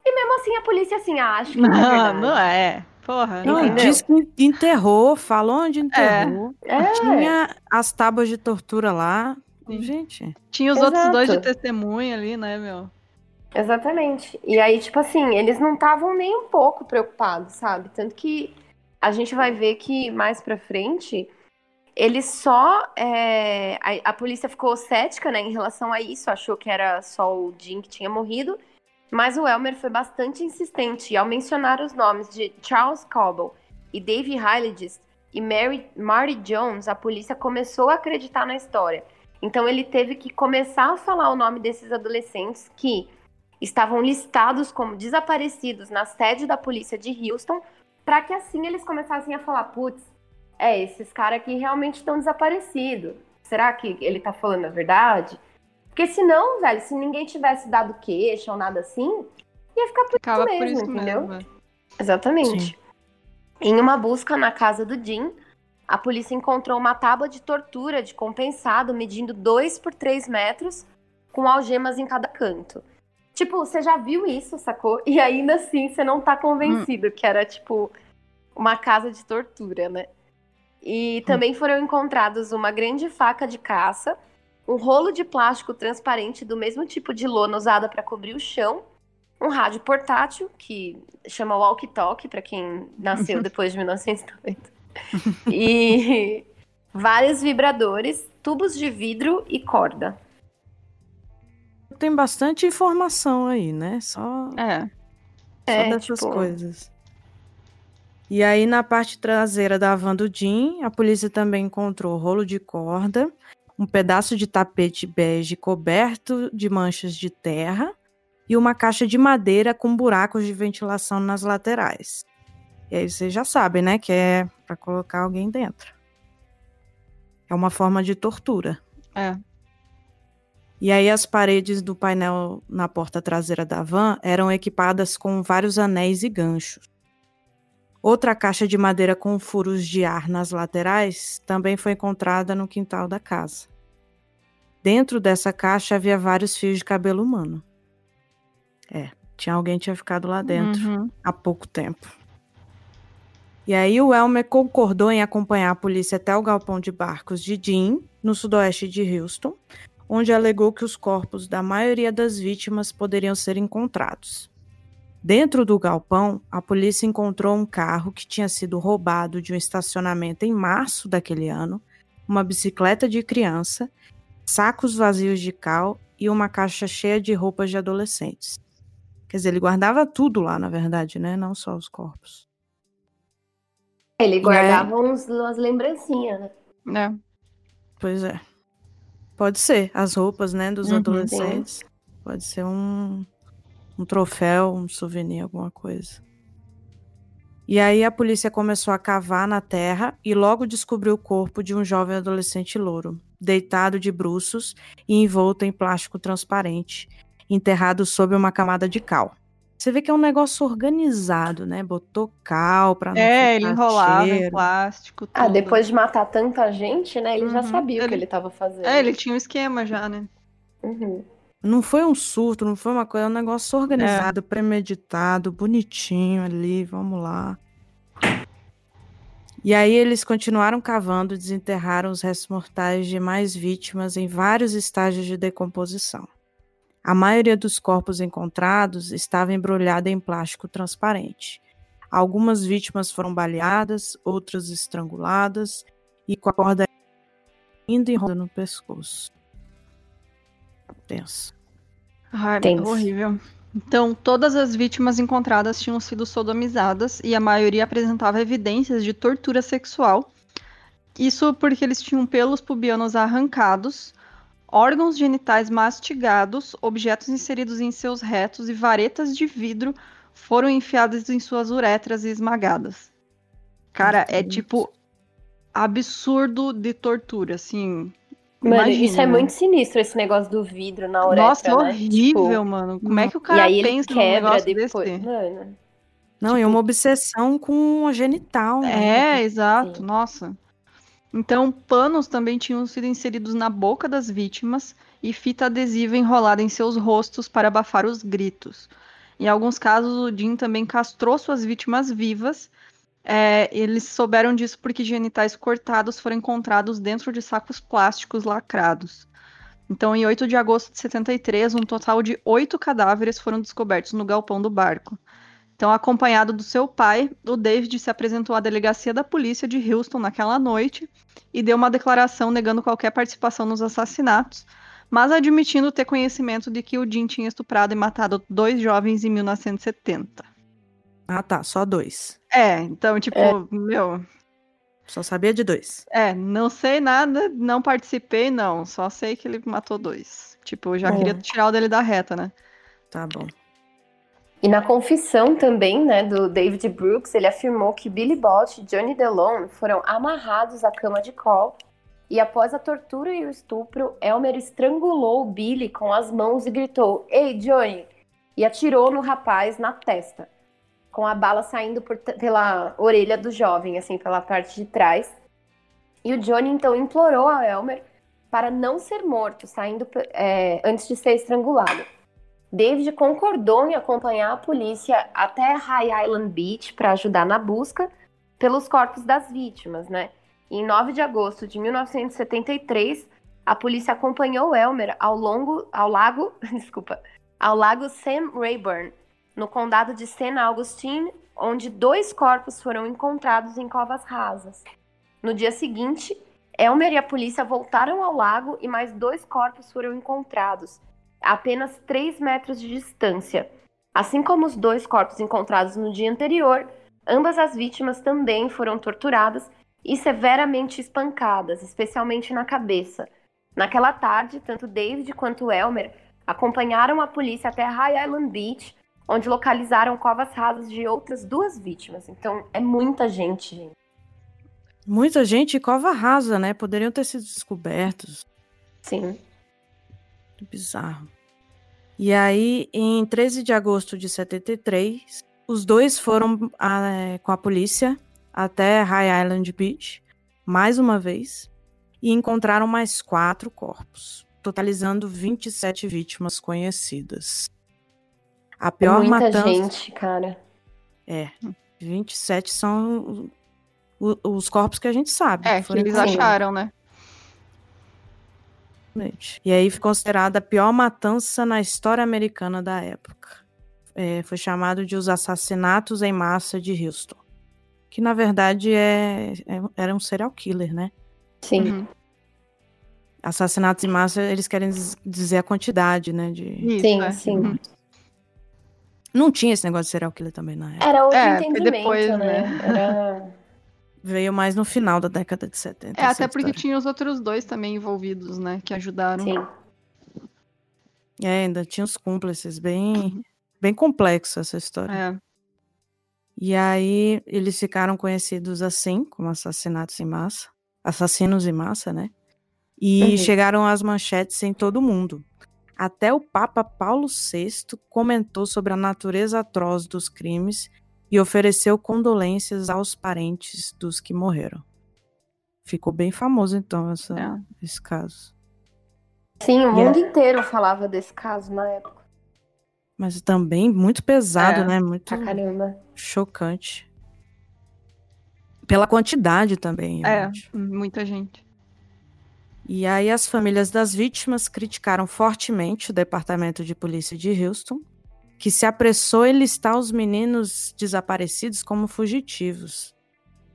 E mesmo assim a polícia assim, ah, acho que não, Não, é não é. Porra. Não, Entendeu? diz que enterrou, falou onde enterrou. É. Tinha as tábuas de tortura lá. Sim. Gente, Tinha os outros dois de Exato. testemunha ali, né, meu? Exatamente. E aí, tipo assim, eles não estavam nem um pouco preocupados, sabe? Tanto que a gente vai ver que mais pra frente, eles só. é, A, a polícia ficou cética, né, em relação a isso, achou que era só o Jim que tinha morrido. Mas o Elmer foi bastante insistente ao mencionar os nomes de Charles Coble e Dave Hylides e Mary, Marty Jones, a polícia começou a acreditar na história. Então ele teve que começar a falar o nome desses adolescentes que estavam listados como desaparecidos na sede da polícia de Houston, para que assim eles começassem a falar, putz, é, esses caras aqui realmente estão desaparecidos. Será que ele tá falando a verdade? Porque senão, velho, se ninguém tivesse dado queixa ou nada assim, ia ficar por Ficava isso por mesmo, isso entendeu? mesmo. Exatamente. Sim. Em uma busca na casa do Jim, a polícia encontrou uma tábua de tortura de compensado medindo 2 por 3 metros, com algemas em cada canto. Tipo, você já viu isso, sacou? E ainda assim você não tá convencido que era, tipo, uma casa de tortura, né? E também foram encontrados uma grande faca de caça, um rolo de plástico transparente do mesmo tipo de lona usada para cobrir o chão, um rádio portátil, que chama walkie-talkie para quem nasceu <laughs> depois de 1990, e <laughs> vários vibradores, tubos de vidro e corda. Tem bastante informação aí, né? Só, É. só É, dessas tipo- coisas. E aí, na parte traseira da van do Jim, a polícia também encontrou rolo de corda, um pedaço de tapete bege coberto de manchas de terra e uma caixa de madeira com buracos de ventilação nas laterais. E aí vocês já sabem, né, que é para colocar alguém dentro. É uma forma de tortura. É. E aí as paredes do painel na porta traseira da van eram equipadas com vários anéis e ganchos. Outra caixa de madeira com furos de ar nas laterais também foi encontrada no quintal da casa. Dentro dessa caixa havia vários fios de cabelo humano. É, tinha alguém tinha ficado lá dentro Uhum. há pouco tempo. E aí o Elmer concordou em acompanhar a polícia até o galpão de barcos de Dean, no sudoeste de Houston, onde alegou que os corpos da maioria das vítimas poderiam ser encontrados. Dentro do galpão, a polícia encontrou um carro que tinha sido roubado de um estacionamento em março daquele ano, uma bicicleta de criança, sacos vazios de cal e uma caixa cheia de roupas de adolescentes. Quer dizer, ele guardava tudo lá, na verdade, né? Não só os corpos. Ele guardava uns, umas lembrancinhas, né? É. Pois é. Pode ser. As roupas, né, dos Uhum, adolescentes. Pode ser um, um troféu, um souvenir, alguma coisa. E aí a polícia começou a cavar na terra e logo descobriu o corpo de um jovem adolescente louro, deitado de bruços e envolto em plástico transparente, enterrado sob uma camada de cal. Você vê que é um negócio organizado, né? Botou cal pra não É, ele ficar enrolava em cheiro. plástico. Ah, tudo. depois de matar tanta gente, né? Ele já Uhum. sabia o que Ele- ele tava fazendo. É, ele tinha um esquema já, né? Uhum. Não foi um surto, não foi uma coisa, é um negócio organizado, premeditado, bonitinho ali, vamos lá. E aí eles continuaram cavando e desenterraram os restos mortais de mais vítimas em vários estágios de decomposição. A maioria dos corpos encontrados estava embrulhada em plástico transparente. Algumas vítimas foram baleadas, outras estranguladas e com a corda ainda enrolada no pescoço. Tenso. Ai, Tenso. horrível. Então, todas as vítimas encontradas tinham sido sodomizadas e a maioria apresentava evidências de tortura sexual. Isso porque eles tinham pelos pubianos arrancados, órgãos genitais mastigados, objetos inseridos em seus retos e varetas de vidro foram enfiadas em suas uretras e esmagadas. Cara, é tipo absurdo de tortura, assim, Mano, Imagina, isso é né? muito sinistro, esse negócio do vidro na uretra, Nossa, né? horrível, Tipo, mano. Como é que o e cara aí ele pensa num quebra negócio depois. desse? Mano, Não, e uma obsessão com o genital. né? É, exato, Sim. nossa. Então, panos também tinham sido inseridos na boca das vítimas e fita adesiva enrolada em seus rostos para abafar os gritos. Em alguns casos, o Jim também castrou suas vítimas vivas. É, eles souberam disso porque genitais cortados foram encontrados dentro de sacos plásticos lacrados. Então, em 8 de agosto de 73, um total de oito cadáveres foram descobertos no galpão do barco. Então, acompanhado do seu pai, o David se apresentou à delegacia da polícia de Houston naquela noite e deu uma declaração negando qualquer participação nos assassinatos, mas admitindo ter conhecimento de que o Jim tinha estuprado e matado dois jovens em 1970. Ah, tá, só dois. É, então, tipo, É. meu, Só sabia de dois. é, não sei nada, não participei, não, só sei que ele matou dois. Tipo, eu já É. queria tirar o dele da reta, né? Tá bom. E na confissão também, né, do David Brooks, ele afirmou que Billy Bott e Johnny DeLone foram amarrados à cama de Cole e após a tortura e o estupro, Elmer estrangulou Billy com as mãos e gritou: "Ei, Johnny!" e atirou no rapaz na testa, com a bala saindo por pela orelha do jovem, assim, pela parte de trás. E o Johnny então implorou a Elmer para não ser morto, saindo é, antes de ser estrangulado. David concordou em acompanhar a polícia até High Island Beach para ajudar na busca pelos corpos das vítimas, né? Em 9 de agosto de 1973, a polícia acompanhou Elmer ao longo ao lago, <laughs> desculpa, ao lago Sam Rayburn, no condado de St. Augustine, onde dois corpos foram encontrados em covas rasas. No dia seguinte, Elmer e a polícia voltaram ao lago e mais dois corpos foram encontrados, a apenas 3 metros de distância. Assim como os dois corpos encontrados no dia anterior, ambas as vítimas também foram torturadas e severamente espancadas, especialmente na cabeça. Naquela tarde, tanto David quanto Elmer acompanharam a polícia até High Island Beach, onde localizaram covas rasas de outras duas vítimas. Então, é muita gente, gente. Muita gente e cova rasa, né? Poderiam ter sido descobertos. Sim. Bizarro. E aí, em 13 de agosto de 73, os dois foram ah, com a polícia até High Island Beach, mais uma vez, e encontraram mais quatro corpos, totalizando 27 vítimas conhecidas. A É pior muita matança. gente, cara. É, 27 são os corpos que a gente sabe. É, que eles acharam, né? Exatamente. E aí foi considerada a pior matança na história americana da época. É, foi chamado de os assassinatos em massa de Houston. Que na verdade é, é- era um serial killer, né? Sim. Uhum. Assassinatos em massa, eles querem diz- dizer a quantidade, né? De... Isso, Sim, é. sim. Uhum. Não tinha esse negócio de serial killer também na época. Era outro É, entendimento, depois, né? né? Era... Veio mais no final da década de 70. É, até porque história. tinha os outros dois também envolvidos, né? Que ajudaram. Sim. É, ainda tinha os cúmplices, bem, bem complexo essa história. É. E aí eles ficaram conhecidos assim, como assassinatos em massa, assassinos em massa, né? E Uhum. chegaram às manchetes em todo o mundo. Até o Papa Paulo VI comentou sobre a natureza atroz dos crimes e ofereceu condolências aos parentes dos que morreram. Ficou bem famoso então essa- É. esse caso. Sim, o E mundo inteiro falava desse caso na época. Mas também muito pesado, É, né? Muito Pra caramba. chocante. Pela quantidade também. É, acho. muita gente. E aí as famílias das vítimas criticaram fortemente o Departamento de Polícia de Houston, que se apressou em listar os meninos desaparecidos como fugitivos.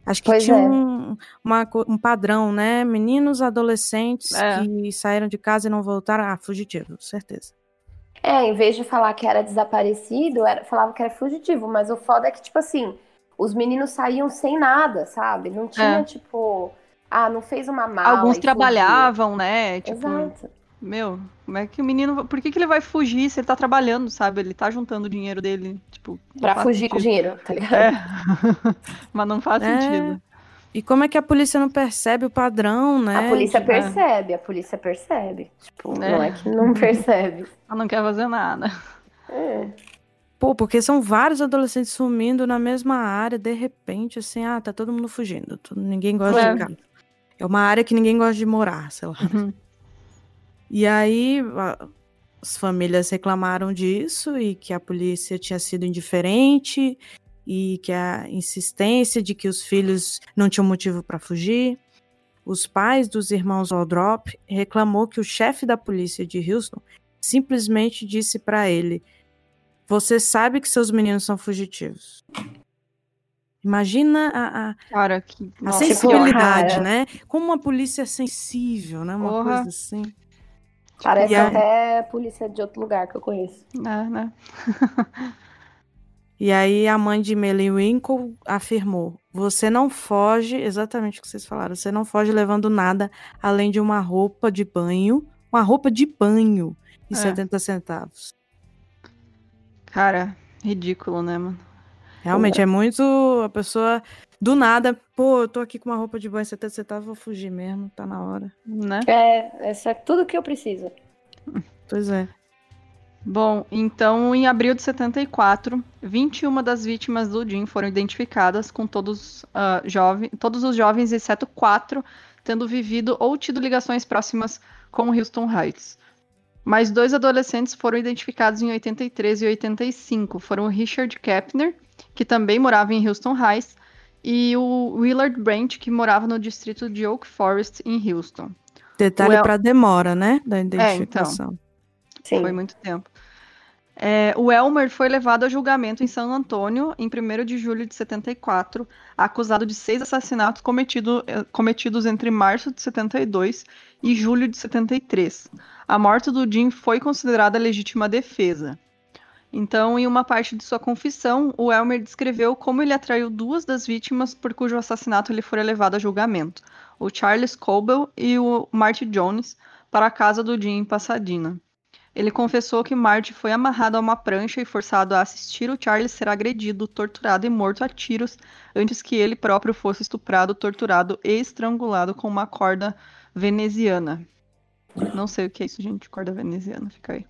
Acho que Pois tinha é. um, uma um padrão, né? Meninos adolescentes É. que saíram de casa e não voltaram. Ah, fugitivo, certeza. É, em vez de falar que era desaparecido, era, falava que era fugitivo. Mas o foda é que, tipo assim, os meninos saíam sem nada, sabe? Não tinha, É. tipo, ah, não fez uma mala. Alguns e fugiu. trabalhavam, né? Tipo, Exato. Meu, como é que o menino. Por que, que ele vai fugir se ele tá trabalhando, sabe? Ele tá juntando o dinheiro dele. Tipo, Pra fugir com o sentido. dinheiro, tá ligado? É. <laughs> Mas não faz É. sentido. E como é que a polícia não percebe o padrão, né? A polícia de- percebe, a polícia percebe. Tipo, É. não é que não percebe. Ela não quer fazer nada. É. Pô, porque são vários adolescentes sumindo na mesma área, de repente, assim, ah, tá todo mundo fugindo. Ninguém gosta É. de casa. É uma área que ninguém gosta de morar, sei lá. Uhum. E aí as famílias reclamaram disso e que a polícia tinha sido indiferente e que a insistência de que os filhos não tinham motivo para fugir. Os pais dos irmãos Waldrop reclamou que o chefe da polícia de Houston simplesmente disse para ele: "Você sabe que seus meninos são fugitivos". Imagina a, a- Cara, que. a nossa, sensibilidade, cara. né? Como a polícia é sensível, né? Uma Porra. coisa assim. Parece E aí- até polícia de outro lugar que eu conheço. É, né? <laughs> E aí a mãe de Melly Winkle afirmou: "Você não foge, exatamente o que vocês falaram, você não foge levando nada além de uma roupa de banho, uma roupa de banho e É. 70 centavos". Cara, ridículo, né, mano? Realmente é muito a pessoa do nada, pô, eu tô aqui com uma roupa de banho 70 centavos, vou fugir mesmo, tá na hora. Né? É, isso é tudo que eu preciso. Pois é. Bom, então em abril de 74, 21 das vítimas do Jim foram identificadas, com todos, ah, jovem, todos os jovens, exceto quatro, tendo vivido ou tido ligações próximas com Houston Heights. Mais dois adolescentes foram identificados em 83 e 85. Foram o Richard Kepner, que também morava em Houston Heights, e o Willard Brent, que morava no distrito de Oak Forest, em Houston. Detalhe Well- pra demora, né, da então. identificação. Sim. Foi muito tempo. É, o Elmer foi levado a julgamento em San Antônio em 1 de julho de 74, acusado de seis assassinatos cometido- eh, cometidos entre março de 72 e julho de 73. A morte do Jim foi considerada legítima defesa. Então, em uma parte de sua confissão, o Elmer descreveu como ele atraiu duas das vítimas por cujo assassinato ele fora levado a julgamento, o Charles Coble e o Marty Jones, para a casa do Jim em Pasadena. Ele confessou que Marty foi amarrado a uma prancha e forçado a assistir o Charles ser agredido, torturado e morto a tiros antes que ele próprio fosse estuprado, torturado e estrangulado com uma corda veneziana. Não sei o que é isso, gente, corda veneziana, fica aí.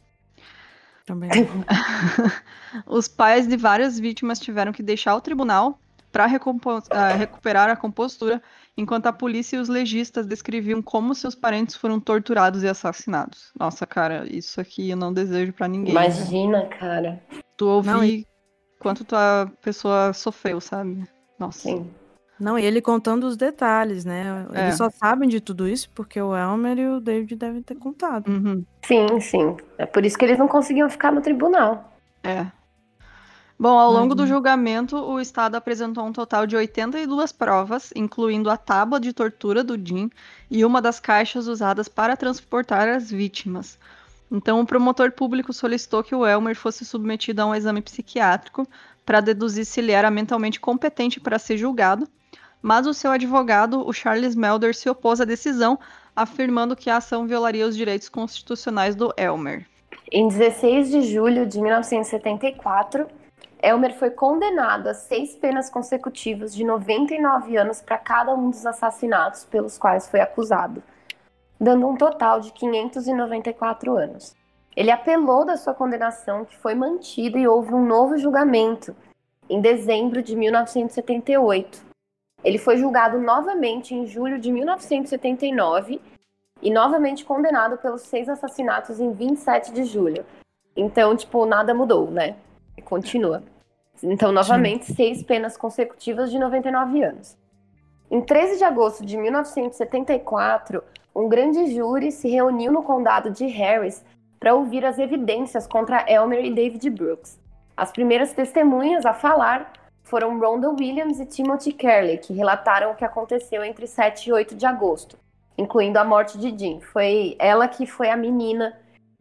Também. <laughs> Os pais de várias vítimas tiveram que deixar o tribunal para recuperar a compostura, enquanto a polícia e os legistas descreviam como seus parentes foram torturados e assassinados. Nossa, cara, isso aqui eu não desejo para ninguém. Imagina, cara. Tu ouvir Não, e- quanto tua pessoa sofreu, sabe? Nossa. Sim. Não, e ele contando os detalhes, né? É. Eles só sabem de tudo isso porque o Elmer e o David devem ter contado. Uhum. Sim, sim. É por isso que eles não conseguiam ficar no tribunal. É. Bom, ao longo do Imagina. julgamento, o Estado apresentou um total de 82 provas, incluindo a tábua de tortura do Jim e uma das caixas usadas para transportar as vítimas. Então, o promotor público solicitou que o Elmer fosse submetido a um exame psiquiátrico para deduzir se ele era mentalmente competente para ser julgado, mas o seu advogado, o Charles Melder, se opôs à decisão, afirmando que a ação violaria os direitos constitucionais do Elmer. Em 16 de julho de 1974, Elmer foi condenado a seis penas consecutivas de 99 anos para cada um dos assassinatos pelos quais foi acusado, dando um total de 594 anos. Ele apelou da sua condenação, que foi mantida, e houve um novo julgamento em dezembro de 1978. Ele foi julgado novamente em julho de 1979 e novamente condenado pelos seis assassinatos em 27 de julho. Então, tipo, nada mudou, né? Continua. Então, novamente, seis penas consecutivas de 99 anos. Em 13 de agosto de 1974, um grande júri se reuniu no condado de Harris para ouvir as evidências contra Elmer e David Brooks. As primeiras testemunhas a falar foram Rhonda Williams e Timothy Kerley, que relataram o que aconteceu entre 7 e 8 de agosto, incluindo a morte de Jim. Foi ela que foi a menina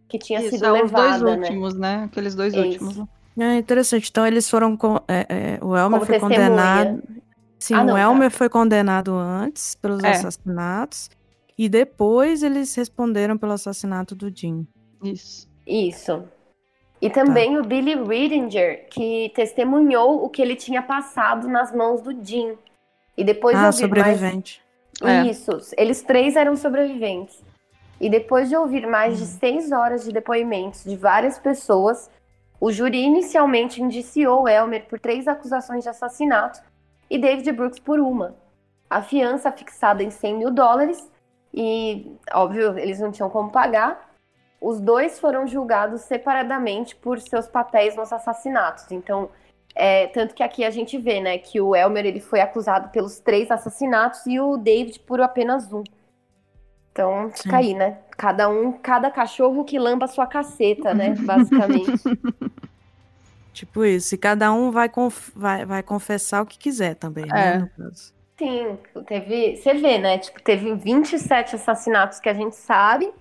que tinha Isso, sido é, os levada, dois né? últimos, né? Aqueles dois Isso. últimos. né? É interessante. Então eles foram. com- é, é, o Elmer Como foi testemunha. condenado. Sim, Ah, não, o tá. Elmer foi condenado antes pelos É. assassinatos. E depois eles responderam pelo assassinato do Jim. Isso. Isso. E também o Billy Ridinger, que testemunhou o que ele tinha passado nas mãos do Jim. E depois de Ah, ouvir mais sobrevivente. É. Isso, eles três eram sobreviventes. E depois de ouvir mais de Uhum. seis horas de depoimentos de várias pessoas, o júri inicialmente indiciou Elmer por três acusações de assassinato e David Brooks por uma. A fiança fixada em 100 mil dólares e, óbvio, eles não tinham como pagar. Os dois foram julgados separadamente por seus papéis nos assassinatos. Então, é, tanto que aqui a gente vê, né, que o Elmer ele foi acusado pelos três assassinatos e o David por apenas um. Então, Sim. fica aí, né? Cada um, cada cachorro que lamba a sua caceta, né? <laughs> Basicamente. Tipo isso. E cada um vai, conf- vai, vai confessar o que quiser também, né? É. no caso. Sim, teve. Você vê, né? Tipo, teve 27 assassinatos que a gente sabe.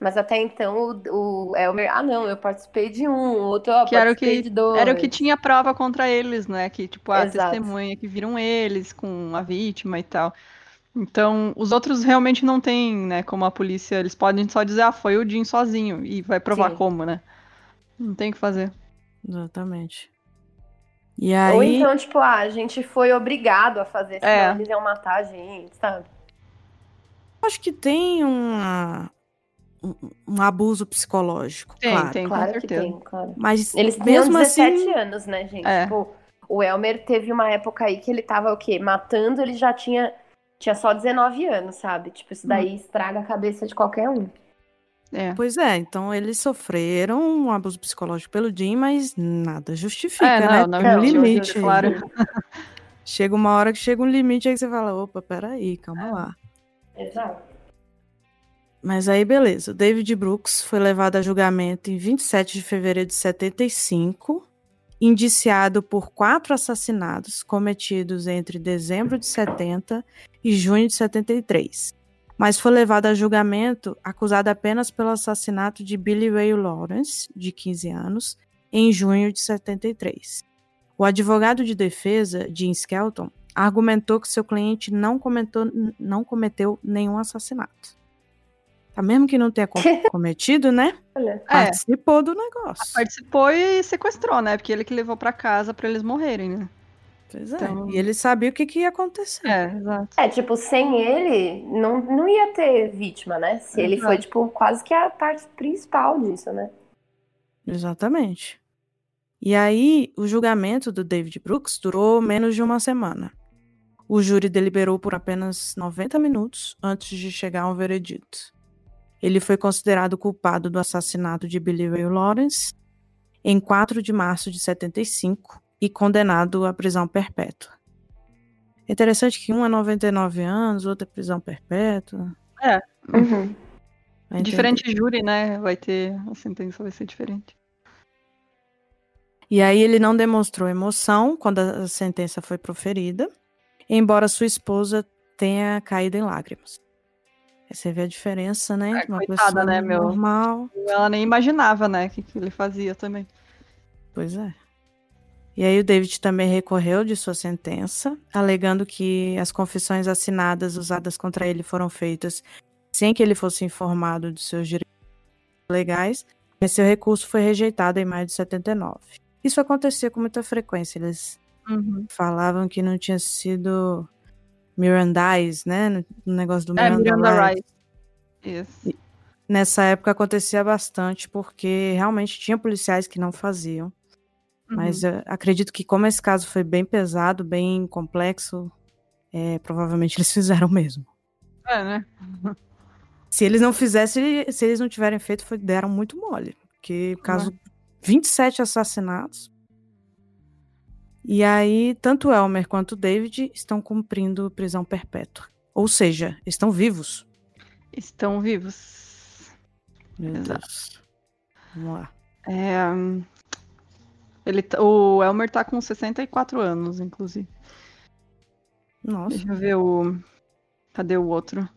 Mas até então o, o Elmer, ah não, eu participei de um, o outro, ó, Que era o participei que- de dois. Era o que tinha prova contra eles, né? Que, tipo, a Exato. testemunha que viram eles com a vítima e tal. Então, os outros realmente não tem, né? Como a polícia, eles podem só dizer, ah, foi o Jim sozinho. E vai provar Sim. como, né? Não tem o que fazer. Exatamente. E Ou aí. então, tipo, ah, a gente foi obrigado a fazer, senão É. eles iam matar a gente, sabe? Acho que tem uma, um, um abuso psicológico, Tem, claro. tem, Claro que tem, claro. Mas Eles mesmo 17 assim, anos, né, gente? É. Tipo, o Elmer teve uma época aí que ele tava o quê? Matando, ele já tinha, tinha só 19 anos, sabe? Tipo, isso Hum. daí estraga a cabeça de qualquer um. É. Pois é, então eles sofreram um abuso psicológico pelo Jim, mas nada justifica, É, né? não, não Tem um limite. claro. <laughs> Chega uma hora que chega um limite aí que você fala, opa, peraí, calma lá. Exato. Mas aí, beleza. David Brooks foi levado a julgamento em 27 de fevereiro de 75, indiciado por quatro assassinatos cometidos entre dezembro de 70 e junho de 73. Mas foi levado a julgamento acusado apenas pelo assassinato de Billy Ray Lawrence, de 15 anos, em junho de 73. O advogado de defesa, Jim Skelton, argumentou que seu cliente não, comentou, não cometeu nenhum assassinato. Tá, mesmo que não tenha com- <laughs> cometido, né? Olha. É, Participou do negócio. participou e sequestrou, né? Porque ele que levou pra casa pra eles morrerem, né? Pois é. Então- E ele sabia o que, que ia acontecer. É, exato. É, tipo, sem ele, não, não ia ter vítima, né? Se ele foi, tipo, quase que a parte principal disso, né? Exatamente. E aí, o julgamento do David Brooks durou menos de uma semana. O júri deliberou por apenas 90 minutos antes de chegar a um veredito. Ele foi considerado culpado do assassinato de Billy Ray Lawrence em 4 de março de 75 e condenado à prisão perpétua. É interessante que um é 99 anos, outro é prisão perpétua. Uhum. Vai entender. Diferente júri, né? Vai ter. A sentença vai ser diferente. E aí ele não demonstrou emoção quando a sentença foi proferida, embora sua esposa tenha caído em lágrimas. Você vê a diferença, né? É, uma coitada, pessoa né, meu? normal. Ela nem imaginava, né? O que, que ele fazia também. Pois é. E aí o David também recorreu de sua sentença, alegando que as confissões assinadas usadas contra ele foram feitas sem que ele fosse informado de seus direitos legais, mas seu recurso foi rejeitado em maio de 79. Isso acontecia com muita frequência, eles Uhum. falavam que não tinha sido Mirandize, né? No negócio do É, Miranda, Miranda Rights. Rice. Isso. Nessa época acontecia bastante, porque realmente tinha policiais que não faziam. Uhum. Mas acredito que como esse caso foi bem pesado, bem complexo, é, provavelmente eles <laughs> fizeram mesmo. É, né? Se eles não fizessem, se eles não tiverem feito, foi, deram muito mole. Porque caso 27 assassinatos. E aí, tanto Elmer quanto David estão cumprindo prisão perpétua. Ou seja, estão vivos. Estão vivos. Meu Exato. Deus. Vamos lá. É, ele, tá- o Elmer tá com 64 anos, inclusive. Nossa. Deixa eu ver o. Cadê o outro?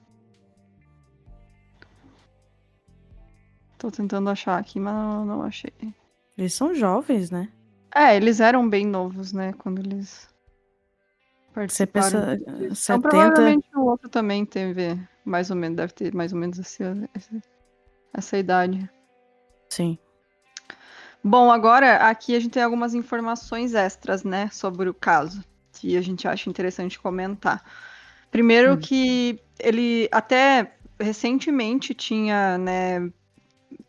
Tô tentando achar aqui, mas não, não achei. Eles são jovens, né? É, eles eram bem novos, né? Quando eles Você participaram. pensa, disso. eh, Então, 70. provavelmente o outro também teve mais ou menos, deve ter mais ou menos esse- essa idade. Sim. Bom, agora aqui a gente tem algumas informações extras, né, sobre o caso. que a gente acha interessante comentar. Primeiro Hum. que ele até recentemente tinha, né,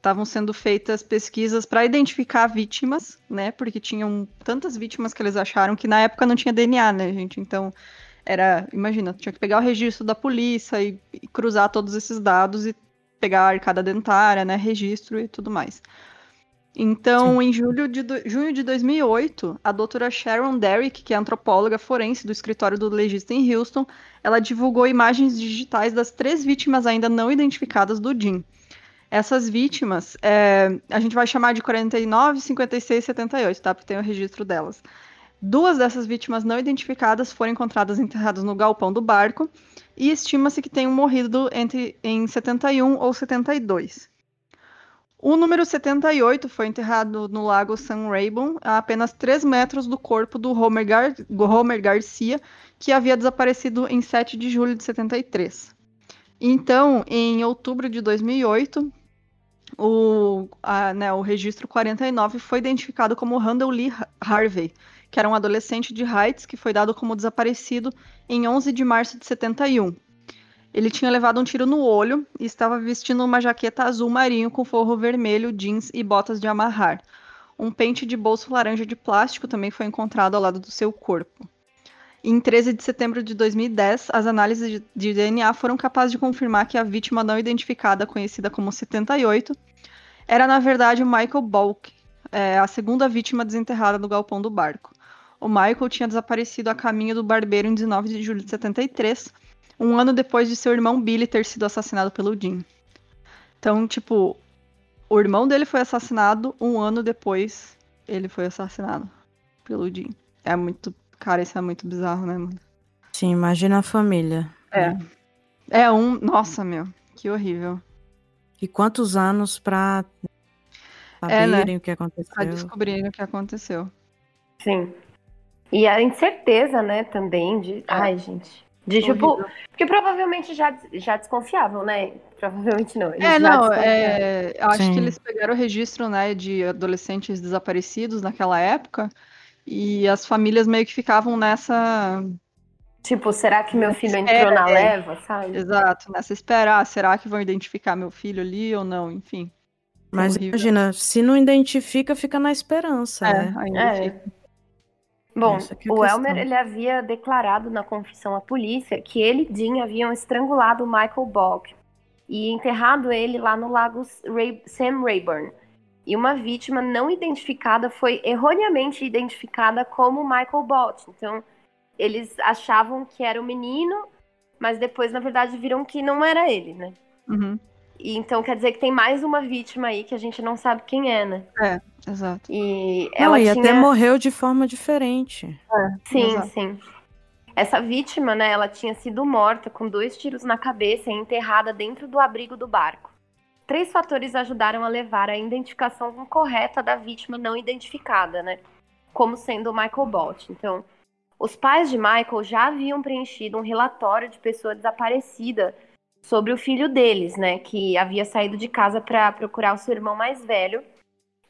estavam sendo feitas pesquisas para identificar vítimas, né? Porque tinham tantas vítimas que eles acharam que na época não tinha DNA, né, gente? Então era, imagina, tinha que pegar o registro da polícia e, e cruzar todos esses dados e pegar a arcada dentária, né, registro e tudo mais. Então, em julho de, do- junho de 2008, a doutora Sharon Derrick, que é antropóloga forense do escritório do legista em Houston, ela divulgou imagens digitais das três vítimas ainda não identificadas do Jim. Essas vítimas, é, a gente vai chamar de 49, 56 e 78, tá? Porque tem o registro delas. Duas dessas vítimas não identificadas foram encontradas enterradas no galpão do barco e estima-se que tenham morrido entre em 71 ou 72. O número 78 foi enterrado no lago San Raybon, a apenas 3 metros do corpo do Homer, Gar Homer Garcia, que havia desaparecido em 7 de julho de 73. Então, em outubro de 2008, o, a, né, o registro 49 foi identificado como Randall Lee Harvey, que era um adolescente de Heights que foi dado como desaparecido em 11 de março de 71. Ele tinha levado um tiro no olho e estava vestindo uma jaqueta azul marinho com forro vermelho, jeans e botas de amarrar. Um pente de bolso laranja de plástico também foi encontrado ao lado do seu corpo. Em 13 de setembro de 2010, as análises de, DNA foram capazes de confirmar que a vítima não identificada, conhecida como 78, era na verdade o Michael Balk, é, a segunda vítima desenterrada no galpão do barco. O Michael tinha desaparecido a caminho do barbeiro em 19 de julho de 73, um ano depois de seu irmão Billy ter sido assassinado pelo Jim. Então, tipo, o irmão dele foi assassinado, um ano depois ele foi assassinado pelo Jim. É muito. Cara, isso é muito bizarro, né, mano? Sim, imagina a família. É. É um. Nossa, meu, que horrível. E quantos anos pra É, né? saberem o que aconteceu? Pra descobrir o que aconteceu. Sim. E a incerteza, né, também de. Ai, gente. De tipo. Horrível. Porque provavelmente já, já desconfiavam, né? Provavelmente não. eles É, não, é, eu acho Sim. que eles pegaram o registro, né, de adolescentes desaparecidos naquela época e as famílias meio que ficavam nessa, Tipo, será que meu filho entrou na é. leva, sabe? exato, nessa espera, ah, será que vão identificar meu filho ali ou não, enfim. Mas horrível. imagina, se não identifica, fica na esperança, É, né? ainda É. fica. Bom, é o questão. Elmer ele havia declarado na confissão à polícia que ele e Dean haviam estrangulado Michael Bogg e enterrado ele lá no lago Ray- Sam Rayburn. E uma vítima não identificada foi erroneamente identificada como Michael Bott. Então, eles achavam que era o menino, mas depois, na verdade, viram que não era ele, né? Uhum, E então quer dizer que tem mais uma vítima aí que a gente não sabe quem é, né? exato. E Não, ela e tinha... até morreu de forma diferente. Sim, Exato. sim. Essa vítima, né, ela tinha sido morta com dois tiros na cabeça e enterrada dentro do abrigo do barco. Três fatores ajudaram a levar à identificação correta da vítima não identificada, né? Como sendo o Michael Bolt. Então, os pais de Michael já haviam preenchido um relatório de pessoa desaparecida sobre o filho deles, né? Que havia saído de casa para procurar o seu irmão mais velho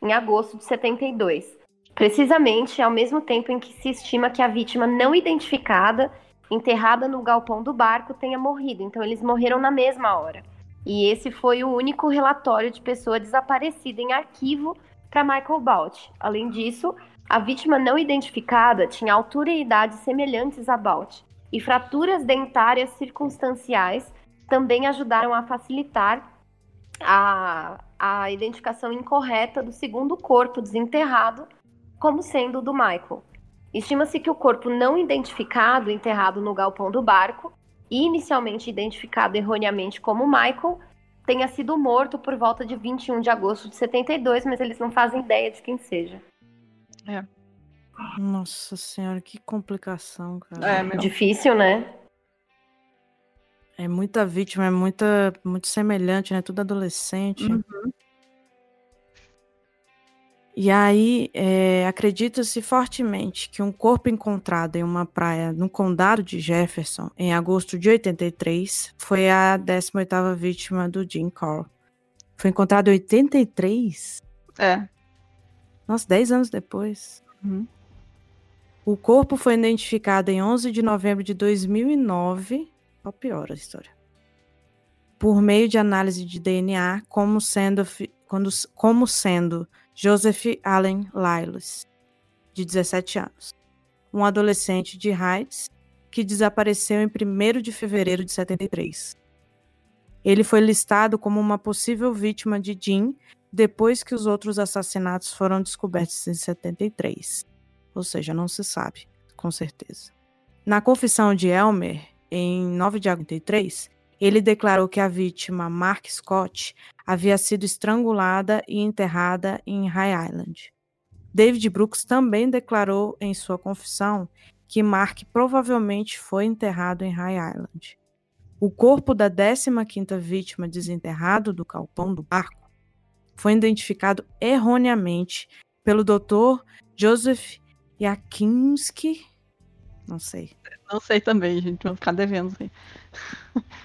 em agosto de 72 precisamente ao mesmo tempo em que se estima que a vítima não identificada, enterrada no galpão do barco, tenha morrido. Então, eles morreram na mesma hora. E esse foi o único relatório de pessoa desaparecida em arquivo para Michael Balt. Além disso, a vítima não identificada tinha altura e idade semelhantes a Balt. E fraturas dentárias circunstanciais também ajudaram a facilitar a, a identificação incorreta do segundo corpo desenterrado como sendo o do Michael. Estima-se que o corpo não identificado, enterrado no galpão do barco, inicialmente identificado erroneamente como Michael, tenha sido morto por volta de 21 de agosto de 72, mas eles não fazem ideia de quem seja. Nossa senhora, que complicação, cara. É, meu. Difícil, né? É muita vítima, é muita, muito semelhante, né? Tudo adolescente. Uhum. E aí, é, acredita-se fortemente que um corpo encontrado em uma praia no condado de Jefferson, em agosto de 83, foi a 18ª vítima do Jim Carl. Foi encontrado em 83? É. Nossa, 10 anos depois. Uhum. O corpo foi identificado em 11 de novembro de 2009. Ó, pior a história. Por meio de análise de DNA, como sendo, como sendo Joseph Allen Lyles, de 17 anos. Um adolescente de Heights que desapareceu em 1 de fevereiro de 73. Ele foi listado como uma possível vítima de Jim depois que os outros assassinatos foram descobertos em 73. Ou seja, não se sabe, com certeza. Na confissão de Elmer, em 9 de 83, ele declarou que a vítima, Mark Scott, havia sido estrangulada e enterrada em High Island. David Brooks também declarou em sua confissão que Mark provavelmente foi enterrado em High Island. O corpo da 15ª vítima desenterrado do calpão do barco foi identificado erroneamente pelo Dr. Joseph Yakinski. Não sei. Não sei também, gente. Vou ficar devendo.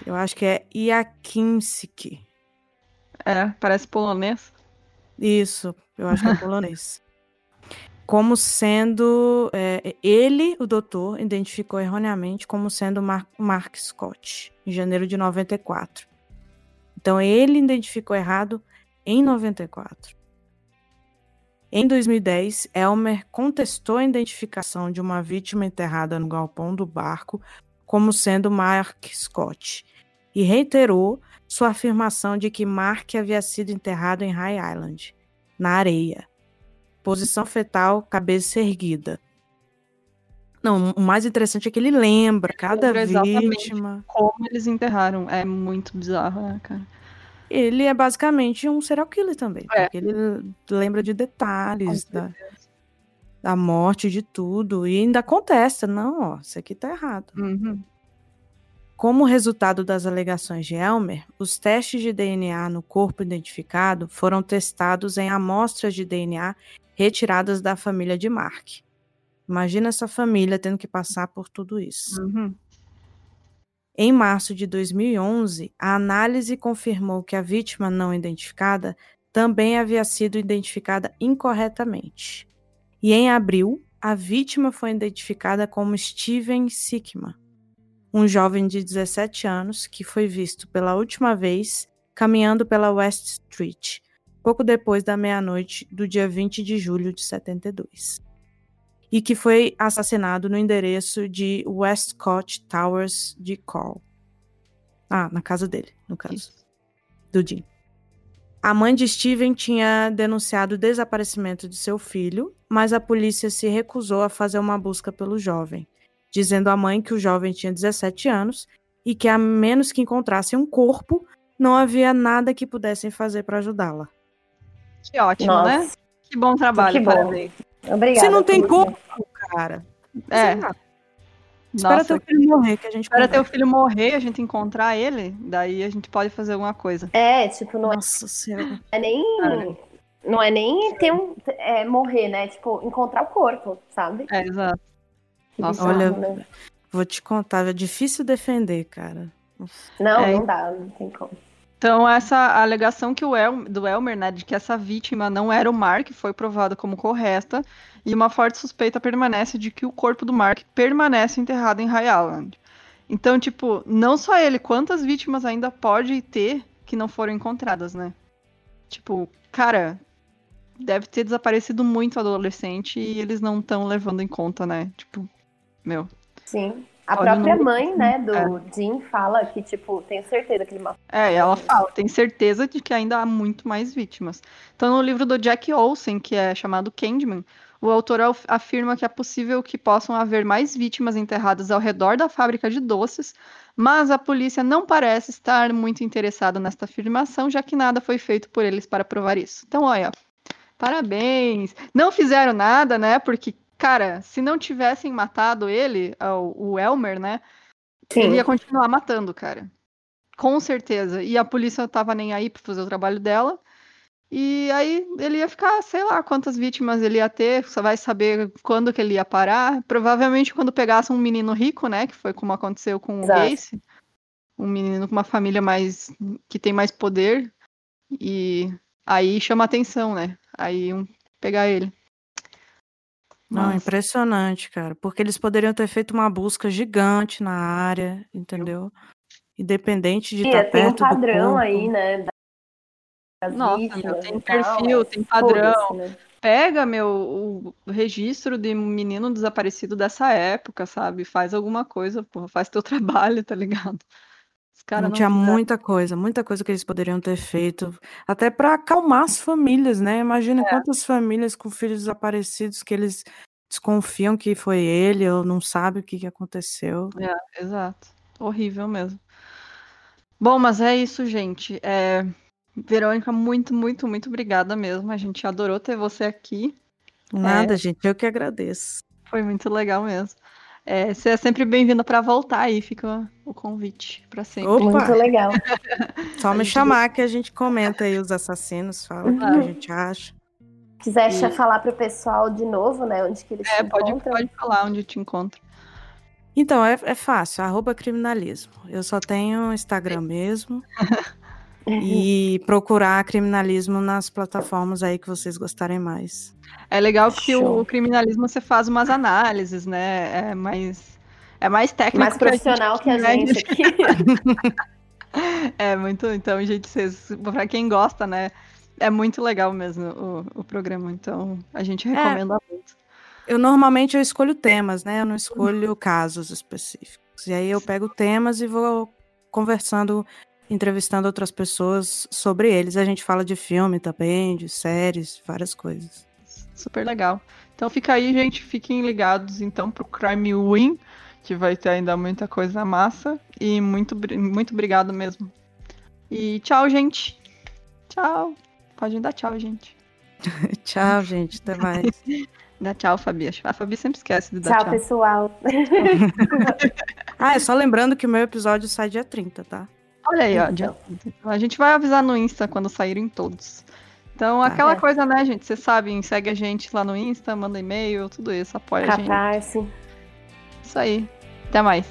Eu acho que é Yakinski. É, parece polonês. Isso, eu acho que é polonês. <laughs> Como sendo. É, ele, o doutor, identificou erroneamente como sendo Mark, Mark Scott, em janeiro de 94. Então ele identificou errado em 94. Em 2010, Elmer contestou a identificação de uma vítima enterrada no galpão do barco como sendo Mark Scott e reiterou sua afirmação de que Mark havia sido enterrado em High Island, na areia. Posição fetal, cabeça erguida. Não, o mais interessante é que ele lembra cada lembra vítima. Como eles enterraram. É muito bizarro, né, cara? Ele é basicamente um serial killer também. É. Porque ele lembra de detalhes da, da morte, de tudo. E ainda contesta. Não, ó, isso aqui tá errado. Uhum. Como resultado das alegações de Elmer, os testes de DNA no corpo identificado foram testados em amostras de DNA retiradas da família de Mark. Imagina essa família tendo que passar por tudo isso. Uhum. Em março de 2011, a análise confirmou que a vítima não identificada também havia sido identificada incorretamente. E em abril, a vítima foi identificada como Steven Sikma, um jovem de 17 anos que foi visto pela última vez caminhando pela West Street, pouco depois da meia-noite do dia 20 de julho de 72 e que foi assassinado no endereço de Westcott Towers de Call. Ah, na casa dele, no caso. Isso. Do Jim. A mãe de Steven tinha denunciado o desaparecimento de seu filho, mas a polícia se recusou a fazer uma busca pelo jovem, dizendo à mãe que o jovem tinha 17 anos e que, a menos que encontrassem um corpo, não havia nada que pudessem fazer para ajudá-la. Que ótimo, né? Nossa. né? Que bom trabalho, que bom. parabéns. Obrigada. Você não tem corpo, cara. É. Espera Nossa, teu filho morrer, que a gente Espera teu filho morrer, a gente encontrar ele, daí a gente pode fazer alguma coisa. É, tipo, não é Nossa senhora. é nem. Não é nem ter um, é, morrer, né? Tipo, encontrar o corpo, sabe? É, exato. Nossa, olha, né? vou te contar, é difícil defender, cara. Não, é. não dá, não tem como. Então, essa alegação que o El, do Elmer, né, de que essa vítima não era o Mark, foi provada como correta, e uma forte suspeita permanece de que o corpo do Mark permanece enterrado em High Island. Então, tipo, não só ele, quantas vítimas ainda pode ter que não foram encontradas, né? Tipo, cara, deve ter desaparecido muito adolescente e eles não estão levando em conta, né? Tipo, meu. Sim. A própria mãe, né, do é. Jim fala que, tipo, tenho certeza que ele matou. É, ela fala, tem certeza de que ainda há muito mais vítimas. Então, no livro do Jack Olsen, que é chamado Candyman, o autor afirma que é possível que possam haver mais vítimas enterradas ao redor da fábrica de doces, mas a polícia não parece estar muito interessada nesta afirmação, já que nada foi feito por eles para provar isso. Então, olha, parabéns. Não fizeram nada, né? Porque cara, se não tivessem matado ele, o, Elmer, né? Sim. Ele ia continuar matando, cara. Com certeza. E a polícia tava nem aí pra fazer o trabalho dela. E aí ele ia ficar, sei lá, quantas vítimas ele ia ter, só vai saber quando que ele ia parar. Provavelmente quando pegasse um menino rico, né? Que foi como aconteceu com Exato. o Gacy. Um menino com uma família mais. que tem mais poder. E aí chama atenção, né? Aí um, pegar ele. Não, Nossa. impressionante, cara. Porque eles poderiam ter feito uma busca gigante na área, entendeu? Independente de estar Tia, tem um perto do padrão aí, né? Das Nossa, meu, tem tal, perfil, mas tem padrão. né? Pega, meu, o registro de um menino desaparecido dessa época, sabe? Faz alguma coisa, porra, faz teu <laughs> trabalho, tá ligado? Os caras Não não tinha fizeram. muita coisa, muita coisa que eles poderiam ter feito, até para acalmar as famílias, né? Imagina quantas famílias com filhos desaparecidos que eles desconfiam que foi ele ou não sabem o que, que aconteceu. É, exato. Horrível mesmo. Bom, mas é isso, gente. É, Verônica, muito, muito, muito obrigada mesmo. A gente adorou ter você aqui. Nada, gente, eu que agradeço. Foi muito legal mesmo. É, você é sempre bem-vinda para voltar aí, fica o convite para sempre. Opa, Muito legal. só me chamar que a gente comenta aí os assassinos, fala o que a gente acha. Quiser E- falar pro pessoal de novo, né? Onde que eles É, se pode, encontram. pode falar onde te encontro. Então, é, é fácil, arroba criminalismo. Eu só tenho Instagram mesmo. <laughs> <laughs> E procurar criminalismo nas plataformas aí que vocês gostarem mais. É legal que Show. o criminalismo você faz umas análises, né? É mais, é mais técnico. Mais profissional que a né? gente <laughs> aqui. É muito, então, gente, vocês, pra quem gosta, né? É muito legal mesmo o, o programa, então a gente recomenda muito. Eu normalmente eu escolho temas, né? Eu não escolho casos específicos. E aí eu pego temas e vou conversando, entrevistando outras pessoas sobre eles. A gente fala de filme também, de séries, várias coisas. Super legal. Então fica aí, gente, fiquem ligados então pro Crime Win, que vai ter ainda muita coisa massa. E muito, muito obrigado mesmo. E tchau, gente. Tchau. Pode dar tchau, gente. <laughs> Tchau, gente. Até mais. <laughs> Dá tchau, Fabi. A Fabi sempre esquece de dar Tchau, tchau. pessoal. <laughs> Ah, é só lembrando que o meu episódio sai dia 30, tá? Olha aí, ó. Então. A gente vai avisar no Insta quando saírem todos. Então, Tá. aquela É. coisa, né, gente? Vocês sabem, segue a gente lá no Insta, manda e-mail, tudo isso, apoia a gente. Catarse. Isso aí. Até mais.